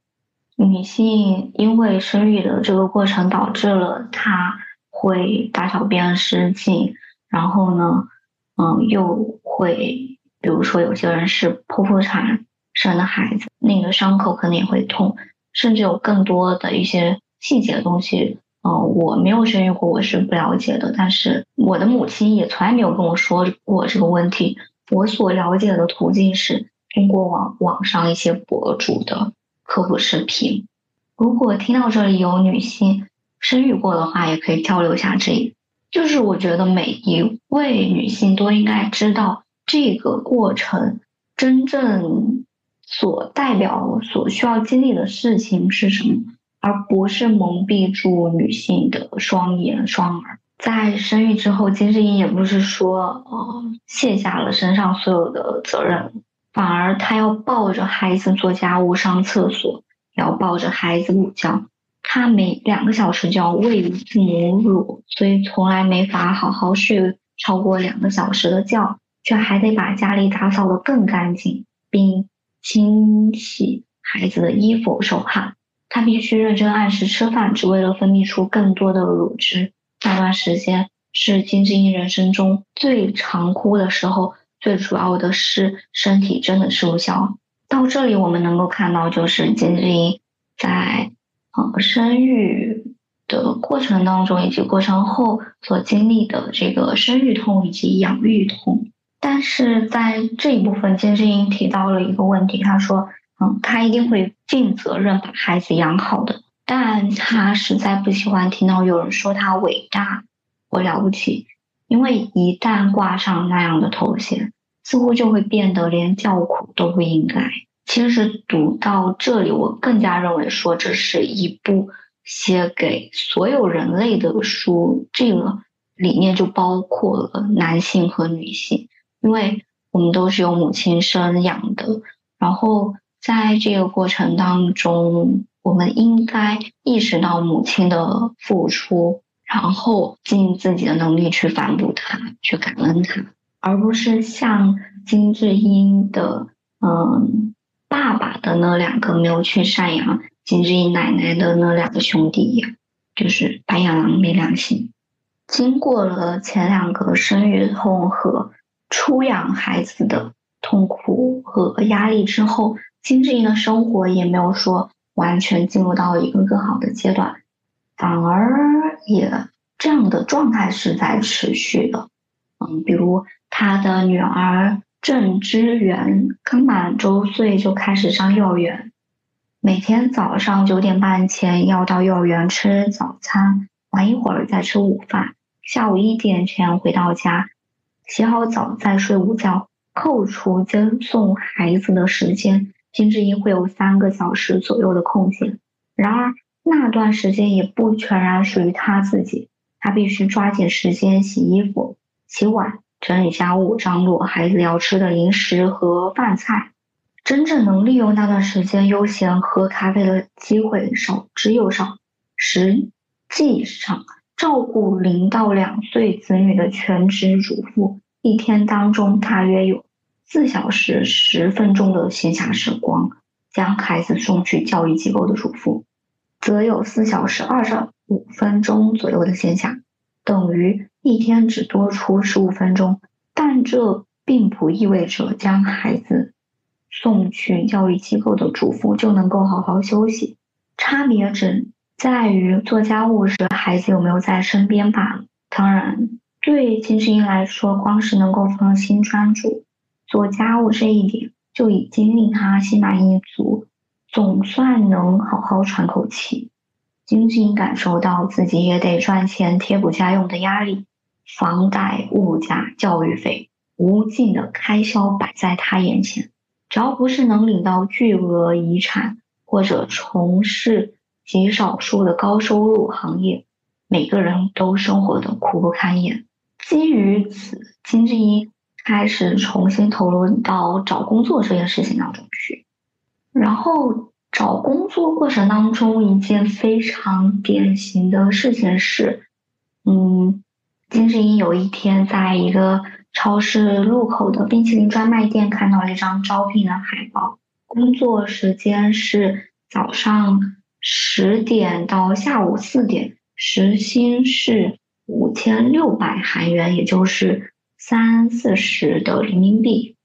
女性因为生育的这个过程导致了她会大小便失禁，然后呢，嗯，又会比如说有些人是剖腹产生的孩子，那个伤口可能也会痛，甚至有更多的一些细节的东西。哦，我没有生育过，我是不了解的。但是我的母亲也从来没有跟我说过这个问题。我所了解的途径是通过网网上一些博主的科普视频。如果听到这里有女性生育过的话，也可以交流一下这。就是我觉得每一位女性都应该知道这个过程真正所代表、所需要经历的事情是什么。而不是蒙蔽住女性的双眼双耳。在生育之后，金智英也不是说呃卸下了身上所有的责任，反而她要抱着孩子做家务、上厕所，要抱着孩子午觉。她每两个小时就要喂一次母乳，所以从来没法好好睡超过两个小时的觉，却还得把家里打扫得更干净，并清洗孩子的衣服、手汗。他必须认真按时吃饭，只为了分泌出更多的乳汁。那段时间是金智英人生中最常哭的时候，最主要的是身体真的吃不消。到这里，我们能够看到，就是金智英在呃生育的过程当中以及过程后所经历的这个生育痛以及养育痛。但是在这一部分，金智英提到了一个问题，她说。嗯，他一定会尽责任把孩子养好的，但他实在不喜欢听到有人说他伟大或了不起，因为一旦挂上那样的头衔，似乎就会变得连叫苦都不应该。其实读到这里，我更加认为说这是一部写给所有人类的书，这个里面就包括了男性和女性，因为我们都是由母亲生养的，然后。在这个过程当中，我们应该意识到母亲的付出，然后尽自己的能力去反哺她，去感恩她，而不是像金智英的嗯爸爸的那两个没有去赡养金智英奶奶的那两个兄弟一样，就是白眼狼没良心。经过了前两个生育痛和出养孩子的痛苦和压力之后。金智英的生活也没有说完全进入到一个更好的阶段，反而也这样的状态是在持续的。嗯，比如他的女儿郑之源刚满周岁就开始上幼儿园，每天早上九点半前要到幼儿园吃早餐，玩一会儿再吃午饭，下午一点前回到家，洗好澡再睡午觉，扣除接送孩子的时间。金智英会有三个小时左右的空闲，然而那段时间也不全然属于他自己，他必须抓紧时间洗衣服、洗碗、整理家务、张罗孩子要吃的零食和饭菜。真正能利用那段时间悠闲喝咖啡的机会少之又少。实际上，照顾零到两岁子女的全职主妇，一天当中大约有。四小时十分钟的闲暇时光，将孩子送去教育机构的主妇，则有四小时二十五分钟左右的闲暇，等于一天只多出十五分钟。但这并不意味着将孩子送去教育机构的主妇就能够好好休息，差别只在于做家务时孩子有没有在身边罢了。当然，对金智英来说，光是能够放心专注。做家务这一点就已经令他心满意足，总算能好好喘口气。金晶感受到自己也得赚钱贴补家用的压力，房贷、物价、教育费，无尽的开销摆在他眼前。只要不是能领到巨额遗产或者从事极少数的高收入行业，每个人都生活的苦不堪言。基于此，金智英。开始重新投入到找工作这件事情当中去，然后找工作过程当中，一件非常典型的事情是，嗯，金智英有一天在一个超市路口的冰淇淋专卖店看到了一张招聘的海报，工作时间是早上十点到下午四点，时薪是五千六百韩元，也就是三四十的人民币。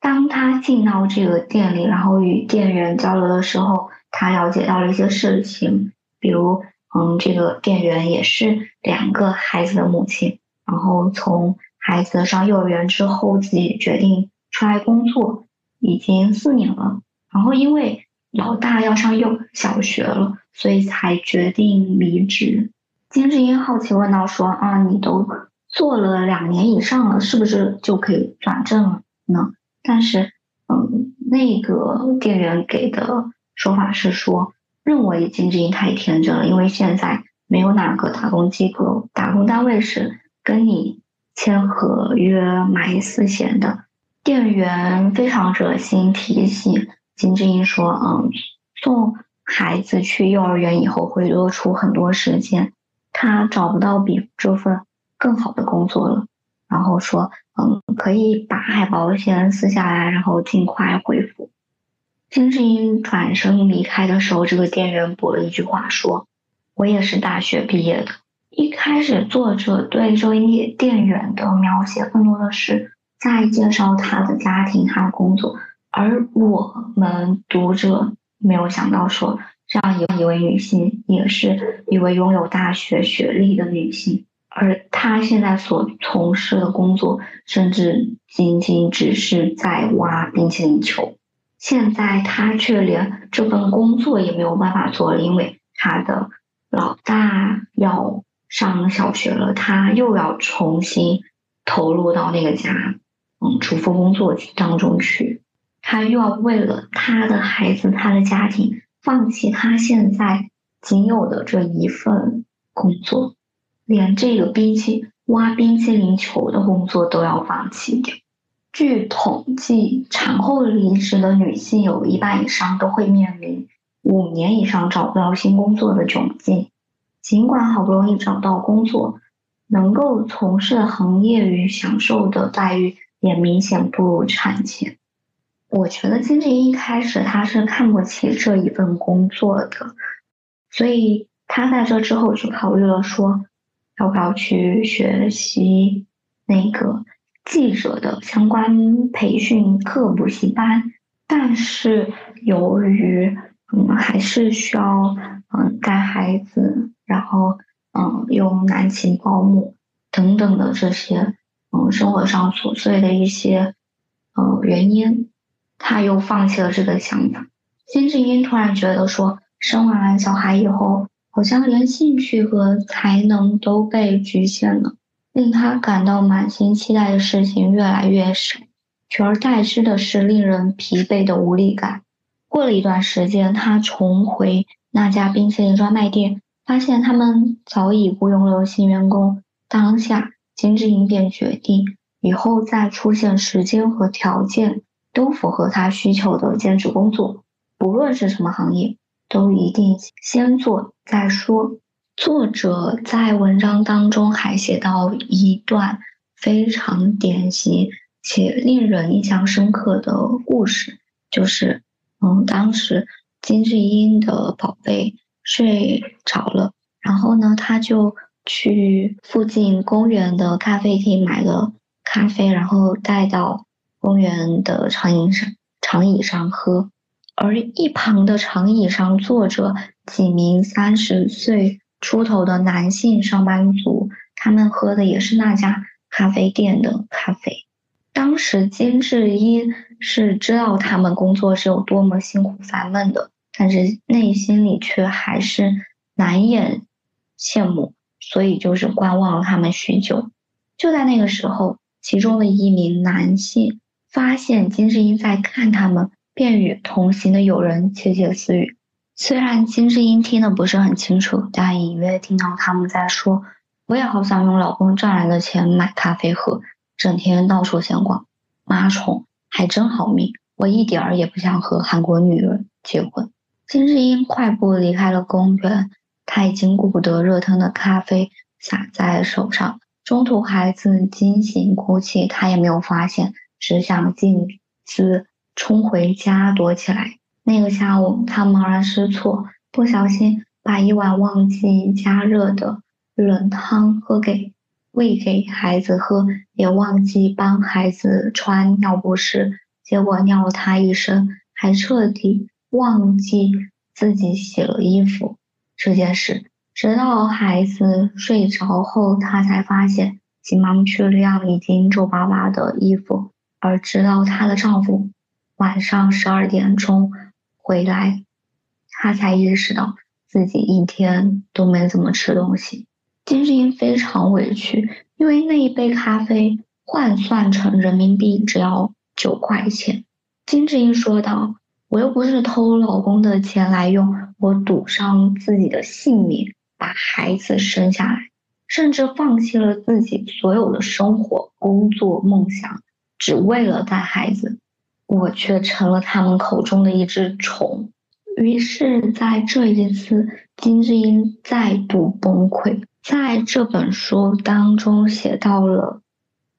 当他进到这个店里，然后与店员交流的时候，他了解到了一些事情，比如，嗯，这个店员也是两个孩子的母亲，然后从孩子上幼儿园之后，自己决定出来工作，已经四年了。然后因为老大要上幼小学了，所以才决定离职。金智英好奇问到说：“啊，你都做了两年以上了，是不是就可以转正了呢？”但是，嗯，那个店员给的说法是说，认为金智英太天真了，因为现在没有哪个打工机构、打工单位是跟你签合约买四险的。店员非常热心提醒金智英说：“嗯，送孩子去幼儿园以后会多出很多时间，他找不到比这份更好的工作了。”然后说。嗯，可以把海保险撕下来，然后尽快恢复。金智英转身离开的时候，这个店员补了一句话说：“我也是大学毕业的。”一开始，作者对这位店员的描写更多的是在介绍他的家庭、他的工作，而我们读者没有想到说，这样一位女性，也是一位拥有大学学历的女性。而他现在所从事的工作，甚至仅仅只是在挖冰淇淋球。现在他却连这份工作也没有办法做了，因为他的老大要上小学了，他又要重新投入到那个家，嗯，嘱咐工作当中去。他又要为了他的孩子、他的家庭，放弃他现在仅有的这一份工作。连这个冰淇挖冰淇淋球的工作都要放弃掉。据统计，产后离职的女性有一半以上都会面临五年以上找不到新工作的窘境。尽管好不容易找到工作，能够从事的行业与享受的待遇也明显不如产前。我觉得金智英一开始她是看不起这一份工作的，所以她在这之后就考虑了说。要不要去学习那个记者的相关培训课补习班？但是由于嗯还是需要嗯带孩子，然后嗯用男勤保姆等等的这些嗯生活上琐碎的一些嗯原因，他又放弃了这个想法。金智英突然觉得说，生完小孩以后。好像连兴趣和才能都被局限了，令他感到满心期待的事情越来越少，取而代之的是令人疲惫的无力感。过了一段时间，他重回那家冰淇淋专卖店，发现他们早已雇佣了新员工。当下，金智英便决定以后再出现时间和条件都符合他需求的兼职工作，不论是什么行业。都一定先做再说。作者在文章当中还写到一段非常典型且令人印象深刻的故事，就是，嗯，当时金智英的宝贝睡着了，然后呢，他就去附近公园的咖啡厅买了咖啡，然后带到公园的长椅上长椅上喝。而一旁的长椅上坐着几名三十岁出头的男性上班族，他们喝的也是那家咖啡店的咖啡。当时金智英是知道他们工作是有多么辛苦烦闷的，但是内心里却还是难掩羡慕，所以就是观望了他们许久。就在那个时候，其中的一名男性发现金智英在看他们。便与同行的友人窃窃私语，虽然金智英听得不是很清楚，但隐约听到他们在说：“我也好想用老公赚来的钱买咖啡喝，整天到处闲逛。妈宠还真好命，我一点儿也不想和韩国女人结婚。”金智英快步离开了公园，她已经顾不得热腾的咖啡洒在手上，中途孩子惊醒哭泣，她也没有发现，只想静思。冲回家躲起来。那个下午，他茫然失措，不小心把一碗忘记加热的冷汤喝给喂给孩子喝，也忘记帮孩子穿尿不湿，结果尿了他一身，还彻底忘记自己洗了衣服这件事。直到孩子睡着后，他才发现，急忙去晾已经皱巴巴的衣服。而直到她的丈夫晚上十二点钟回来，她才意识到自己一天都没怎么吃东西。金智英非常委屈，因为那一杯咖啡换算成人民币只要九块钱。金智英说道：“我又不是偷老公的钱来用，我赌上自己的性命。”把孩子生下来，甚至放弃了自己所有的生活、工作、梦想，只为了带孩子。我却成了他们口中的一只虫。于是，在这一次，金智英再度崩溃。在这本书当中写到了，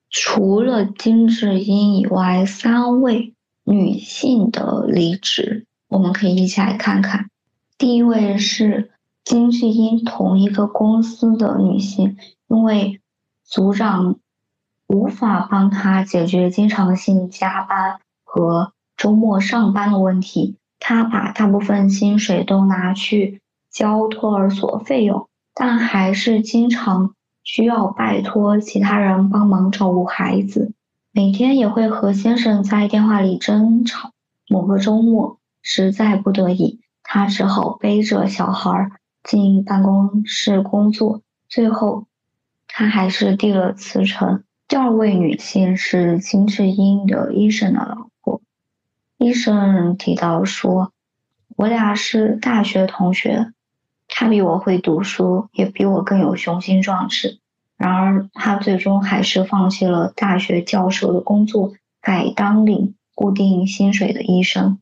除了金智英以外，三位女性的离职，我们可以一起来看看。第一位是。金智英同一个公司的女性，因为组长无法帮她解决经常性加班和周末上班的问题，她把大部分薪水都拿去交托儿所费用，但还是经常需要拜托其他人帮忙照顾孩子，每天也会和先生在电话里争吵。某个周末，实在不得已，她只好背着小孩。进办公室工作，最后他还是递了辞呈。第二位女性是金智英的医生的老婆。医生提到说：“我俩是大学同学，他比我会读书，也比我更有雄心壮志。然而，他最终还是放弃了大学教授的工作，改当领固定薪水的医生。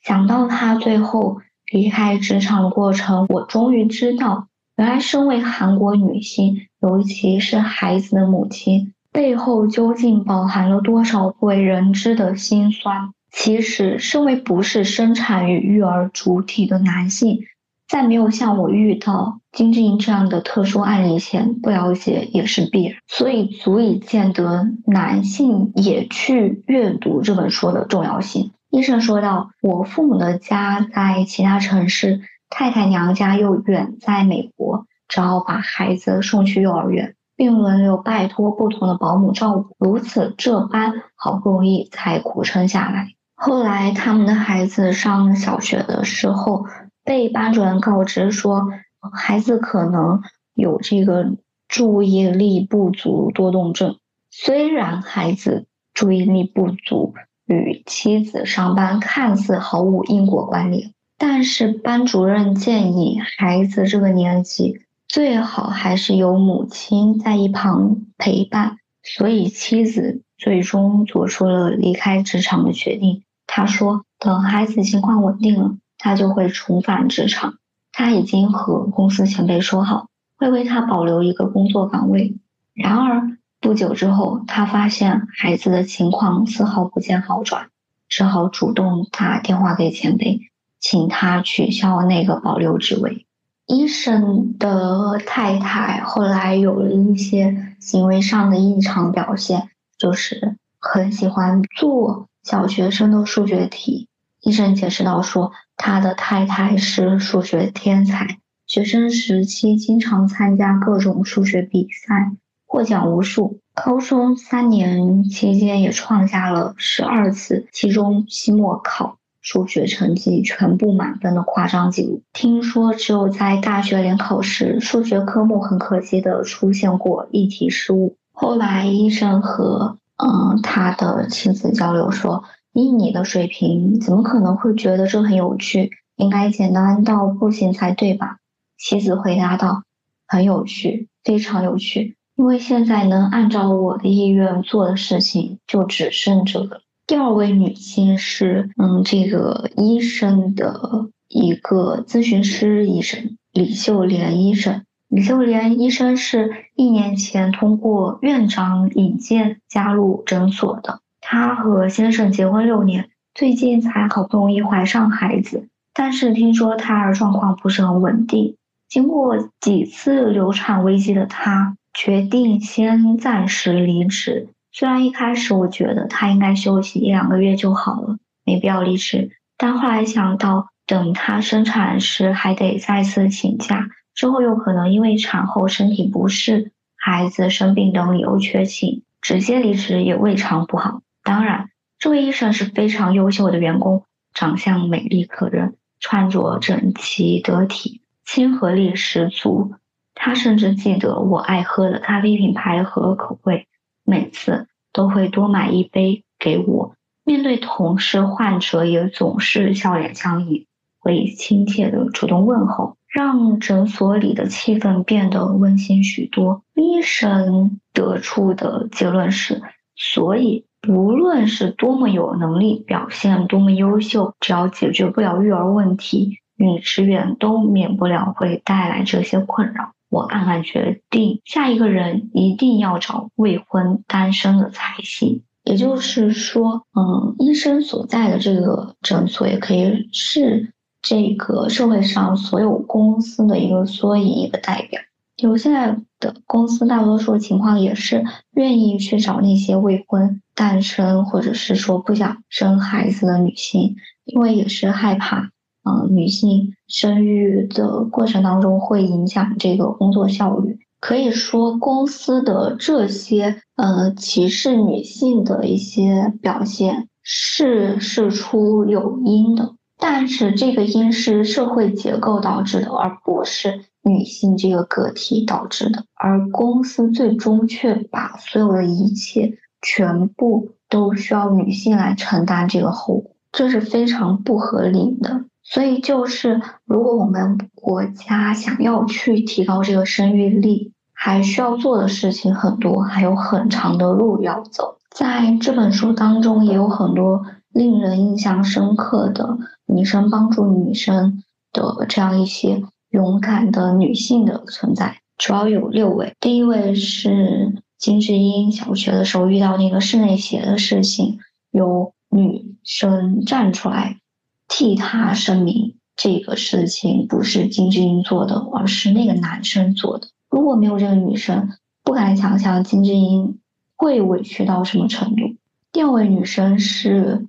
想到他最后……”离开职场的过程，我终于知道，原来身为韩国女性，尤其是孩子的母亲，背后究竟饱含了多少不为人知的辛酸。其实，身为不是生产与育儿主体的男性，在没有像我遇到金智英这样的特殊案例前，不了解也是必然。所以，足以见得男性也去阅读这本书的重要性。医生说道：“我父母的家在其他城市，太太娘家又远在美国，只好把孩子送去幼儿园，并轮流拜托不同的保姆照顾，如此这般，好不容易才苦撑下来。后来他们的孩子上小学的时候，被班主任告知说，孩子可能有这个注意力不足多动症。虽然孩子注意力不足。”与妻子上班看似毫无因果关联，但是班主任建议孩子这个年纪最好还是有母亲在一旁陪伴，所以妻子最终做出了离开职场的决定。他说：“等孩子情况稳定了，他就会重返职场。他已经和公司前辈说好，会为他保留一个工作岗位。”然而。不久之后，他发现孩子的情况丝毫不见好转，只好主动打电话给前辈，请他取消那个保留职位。医生的太太后来有了一些行为上的异常表现，就是很喜欢做小学生的数学题。医生解释到说，他的太太是数学天才，学生时期经常参加各种数学比赛。获奖无数，高中三年期间也创下了十二次期中、期末考数学成绩全部满分的夸张记录。听说只有在大学联考时，数学科目很可惜的出现过一题失误。后来医生和嗯他的妻子交流说：“以你的水平，怎么可能会觉得这很有趣？应该简单到不行才对吧？”妻子回答道：“很有趣，非常有趣。”因为现在能按照我的意愿做的事情就只剩这个。第二位女性是，嗯，这个医生的一个咨询师医生李秀莲医生。李秀莲医生是一年前通过院长引荐加入诊所的。她和先生结婚六年，最近才好不容易怀上孩子，但是听说胎儿状况不是很稳定。经过几次流产危机的她，决定先暂时离职。虽然一开始我觉得她应该休息一两个月就好了，没必要离职，但后来想到等她生产时还得再次请假，之后又可能因为产后身体不适、孩子生病等理由缺勤，直接离职也未尝不好。当然。这位医生是非常优秀的员工，长相美丽可人，穿着整齐得体，亲和力十足。他甚至记得我爱喝的咖啡品牌和口味，每次都会多买一杯给我。面对同事、患者，也总是笑脸相迎，会亲切的主动问候，让诊所里的气氛变得温馨许多。医生得出的结论是：所以。无论是多么有能力，表现多么优秀，只要解决不了育儿问题，女职员都免不了会带来这些困扰。我暗暗决定，下一个人一定要找未婚单身的才行。也就是说，嗯，医生所在的这个诊所也可以是这个社会上所有公司的一个缩影，一个代表。就现在的公司，大多数情况也是愿意去找那些未婚、单身，或者是说不想生孩子的女性，因为也是害怕，嗯，女性生育的过程当中会影响这个工作效率。可以说，公司的这些呃歧视女性的一些表现是事出有因的，但是这个因是社会结构导致的，而不是。女性这个个体导致的，而公司最终却把所有的一切全部都需要女性来承担这个后果，这是非常不合理的。所以，就是如果我们国家想要去提高这个生育力，还需要做的事情很多，还有很长的路要走。在这本书当中，也有很多令人印象深刻的女生帮助女生的这样一些。勇敢的女性的存在，主要有六位。第一位是金智英，小学的时候遇到那个室内鞋的事情，有女生站出来替她声明，这个事情不是金智英做的，而是那个男生做的。如果没有这个女生，不敢想象金智英会委屈到什么程度。第二位女生是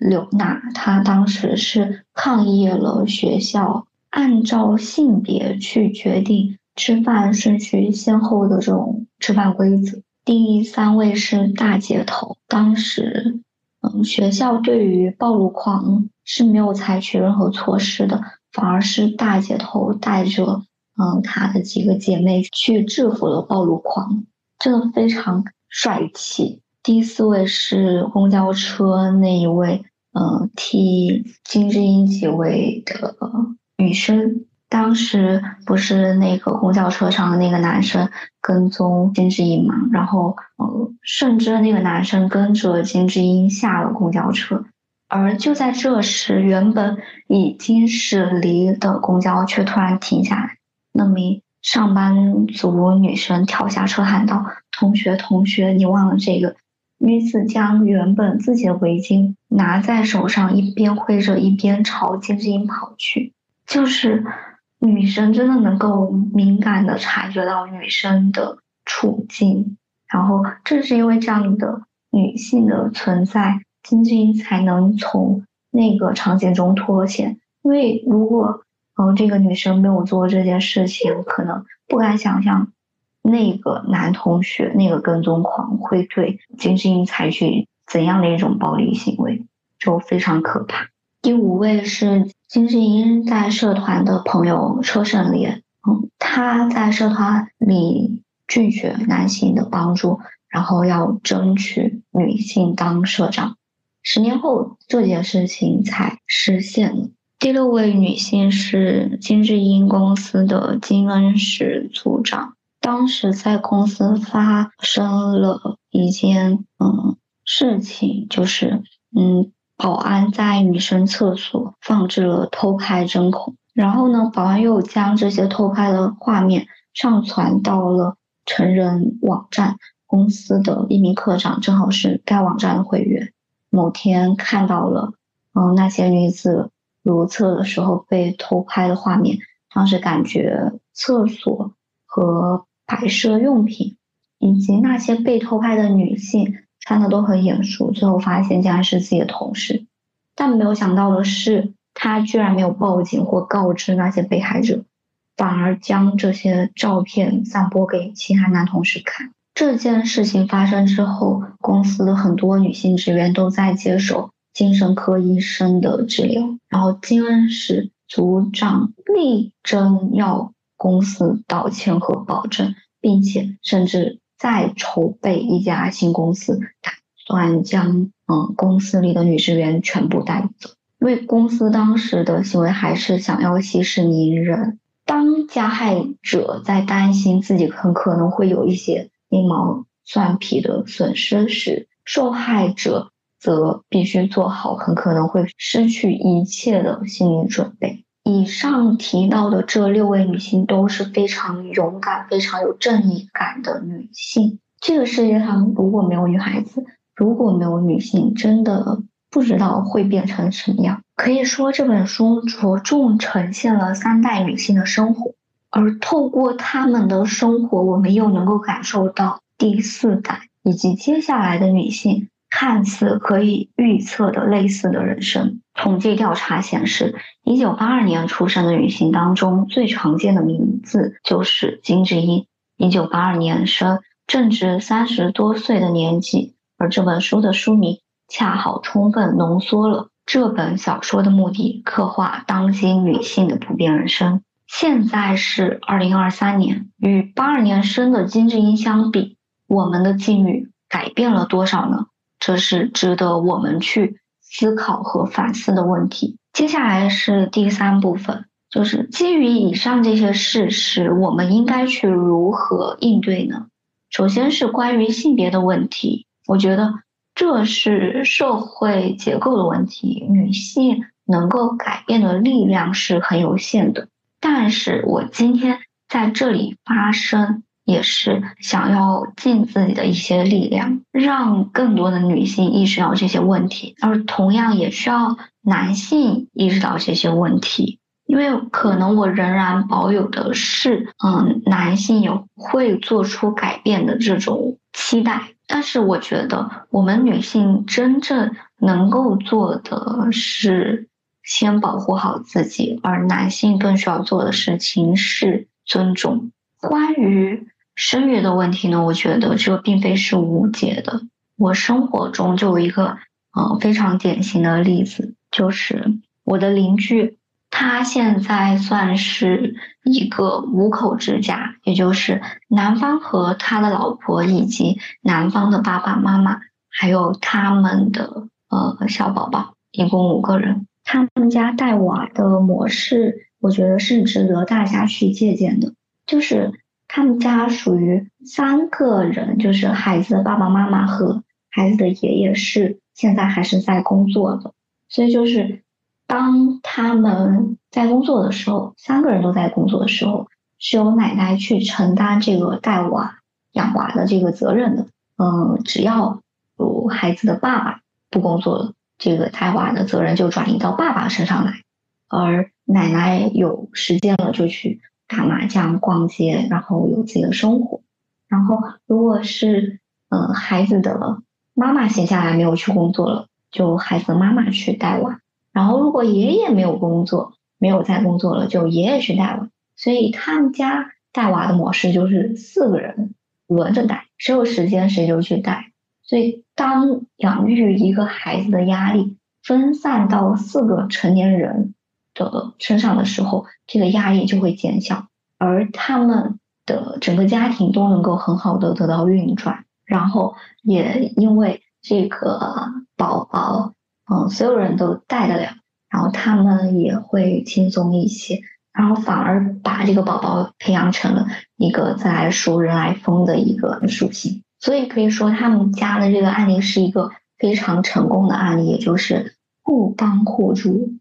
刘娜，她当时是抗议了学校。按照性别去决定吃饭顺序先后的这种吃饭规则。第三位是大姐头，当时，嗯，学校对于暴露狂是没有采取任何措施的，反而是大姐头带着嗯她的几个姐妹去制服了暴露狂，真的非常帅气。第四位是公交车那一位，嗯，替金智英解围的。女生当时不是那个公交车上的那个男生跟踪金智英嘛，然后呃，甚至那个男生跟着金智英下了公交车，而就在这时，原本已经驶离的公交却突然停下来。那名上班族女生跳下车喊道：“同学，同学，你忘了这个？”女子将原本自己的围巾拿在手上，一边挥着，一边朝金智英跑去。就是女生真的能够敏感的察觉到女生的处境，然后正是因为这样的女性的存在，金智英才能从那个场景中脱险。因为如果嗯这个女生没有做这件事情，可能不敢想象那个男同学那个跟踪狂会对金智英采取怎样的一种暴力行为，就非常可怕。第五位是。金智英在社团的朋友车胜烈，嗯，他在社团里拒绝男性的帮助，然后要争取女性当社长。十年后，这件事情才实现了。第六位女性是金智英公司的金恩石组长，当时在公司发生了一件嗯事情，就是嗯。保安在女生厕所放置了偷拍针孔，然后呢，保安又将这些偷拍的画面上传到了成人网站。公司的一名科长正好是该网站的会员，某天看到了，嗯，那些女子如厕的时候被偷拍的画面，当时感觉厕所和摆设用品以及那些被偷拍的女性穿的都很眼熟，最后发现竟然是自己的同事，但没有想到的是，他居然没有报警或告知那些被害者。反而将这些照片散播给其他男同事看。这件事情发生之后，公司的很多女性职员都在接受精神科医生的治疗。然后金恩市组长力争要公司道歉和保证，并且甚至再筹备一家新公司，打算将嗯公司里的女职员全部带走。因为公司当时的行为还是想要息事宁人。当加害者在担心自己很可能会有一些鸡毛蒜皮的损失时，受害者则必须做好很可能会失去一切的心理准备。以上提到的这六位女性都是非常勇敢、非常有正义感的女性。这个世界上如果没有女孩子，如果没有女性，真的不知道会变成什么样。可以说这本书着重呈现了三代女性的生活，而透过她们的生活，我们又能够感受到第四代以及接下来的女性看似可以预测的类似的人生。统计调查显示，一九八二年出生的女性当中，最常见的名字就是金智英。一九八二年生，正值三十多岁的年纪，而这本书的书名恰好充分浓缩了。这本小说的目的，刻画当今女性的普遍人生。现在是二零二三年，与八二年生的金智英相比，我们的境遇改变了多少呢？这是值得我们去思考和反思的问题。接下来是第三部分，就是基于以上这些事实，我们应该去如何应对呢？首先是关于性别的问题，我觉得。这是社会结构的问题，女性能够改变的力量是很有限的。但是我今天在这里发声，也是想要尽自己的一些力量，让更多的女性意识到这些问题，而同样也需要男性意识到这些问题，因为可能我仍然保有的是，嗯，男性也会做出改变的这种期待。但是我觉得，我们女性真正能够做的是先保护好自己，而男性更需要做的事情是尊重。关于生育的问题呢，我觉得这并非是无解的。我生活中就有一个呃非常典型的例子，就是我的邻居。他现在算是一个五口之家，也就是男方和他的老婆，以及男方的爸爸妈妈，还有他们的呃小宝宝，一共五个人。他们家带娃的模式，我觉得是值得大家去借鉴的。就是他们家属于三个人，就是孩子的爸爸妈妈和孩子的爷爷是现在还是在工作的，所以就是。当他们在工作的时候，三个人都在工作的时候，是由奶奶去承担这个带娃、养娃的这个责任的。嗯，只要有孩子的爸爸不工作了，这个带娃的责任就转移到爸爸身上来，而奶奶有时间了就去打麻将、逛街，然后有自己的生活。然后，如果是嗯孩子的妈妈闲下来没有去工作了，就孩子的妈妈去带娃。然后，如果爷爷没有工作，没有在工作了，就爷爷去带娃。所以他们家带娃的模式就是四个人轮着带，谁有时间谁就去带。所以，当养育一个孩子的压力分散到四个成年人的身上的时候，这个压力就会减小，而他们的整个家庭都能够很好的得到运转。然后，也因为这个宝宝。嗯，所有人都带得了，然后他们也会轻松一些，然后反而把这个宝宝培养成了一个自来熟、人来疯的一个属性。所以可以说，他们家的这个案例是一个非常成功的案例，也就是互帮互助、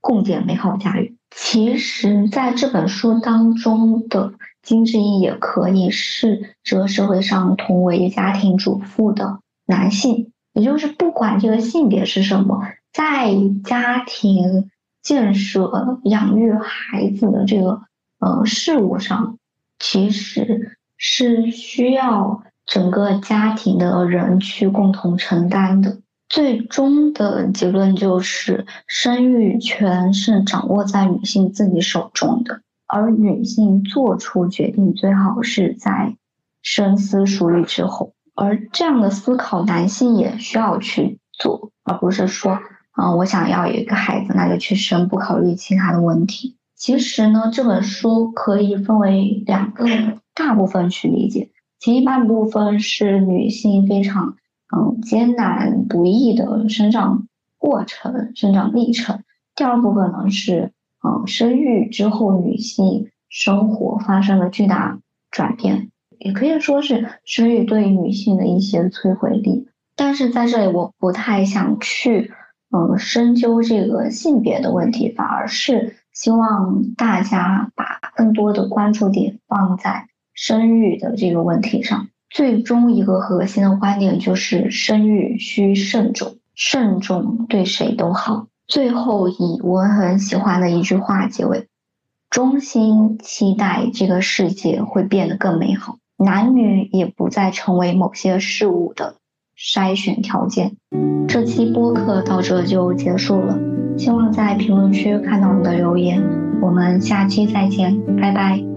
共建美好家园。其实，在这本书当中的金智英也可以是这个社会上同为家庭主妇的男性。也就是不管这个性别是什么，在家庭建设、养育孩子的这个呃事务上，其实是需要整个家庭的人去共同承担的。最终的结论就是，生育权是掌握在女性自己手中的，而女性做出决定最好是在深思熟虑之后。而这样的思考，男性也需要去做，而不是说，啊，我想要有一个孩子，那就去生，不考虑其他的问题。其实呢，这本书可以分为两个大部分去理解，前一半部分是女性非常。嗯，艰难不易的生长过程、生长历程。第二部分呢是，嗯，生育之后女性生活发生了巨大转变，也可以说是生育对女性的一些摧毁力。但是在这里，我不太想去，嗯，深究这个性别的问题，反而是希望大家把更多的关注点放在生育的这个问题上。最终一个核心的观点就是生育需慎重，慎重对谁都好。最后以我很喜欢的一句话结尾：衷心期待这个世界会变得更美好，男女也不再成为某些事物的筛选条件。这期播客到这就结束了，希望在评论区看到你的留言。我们下期再见，拜拜。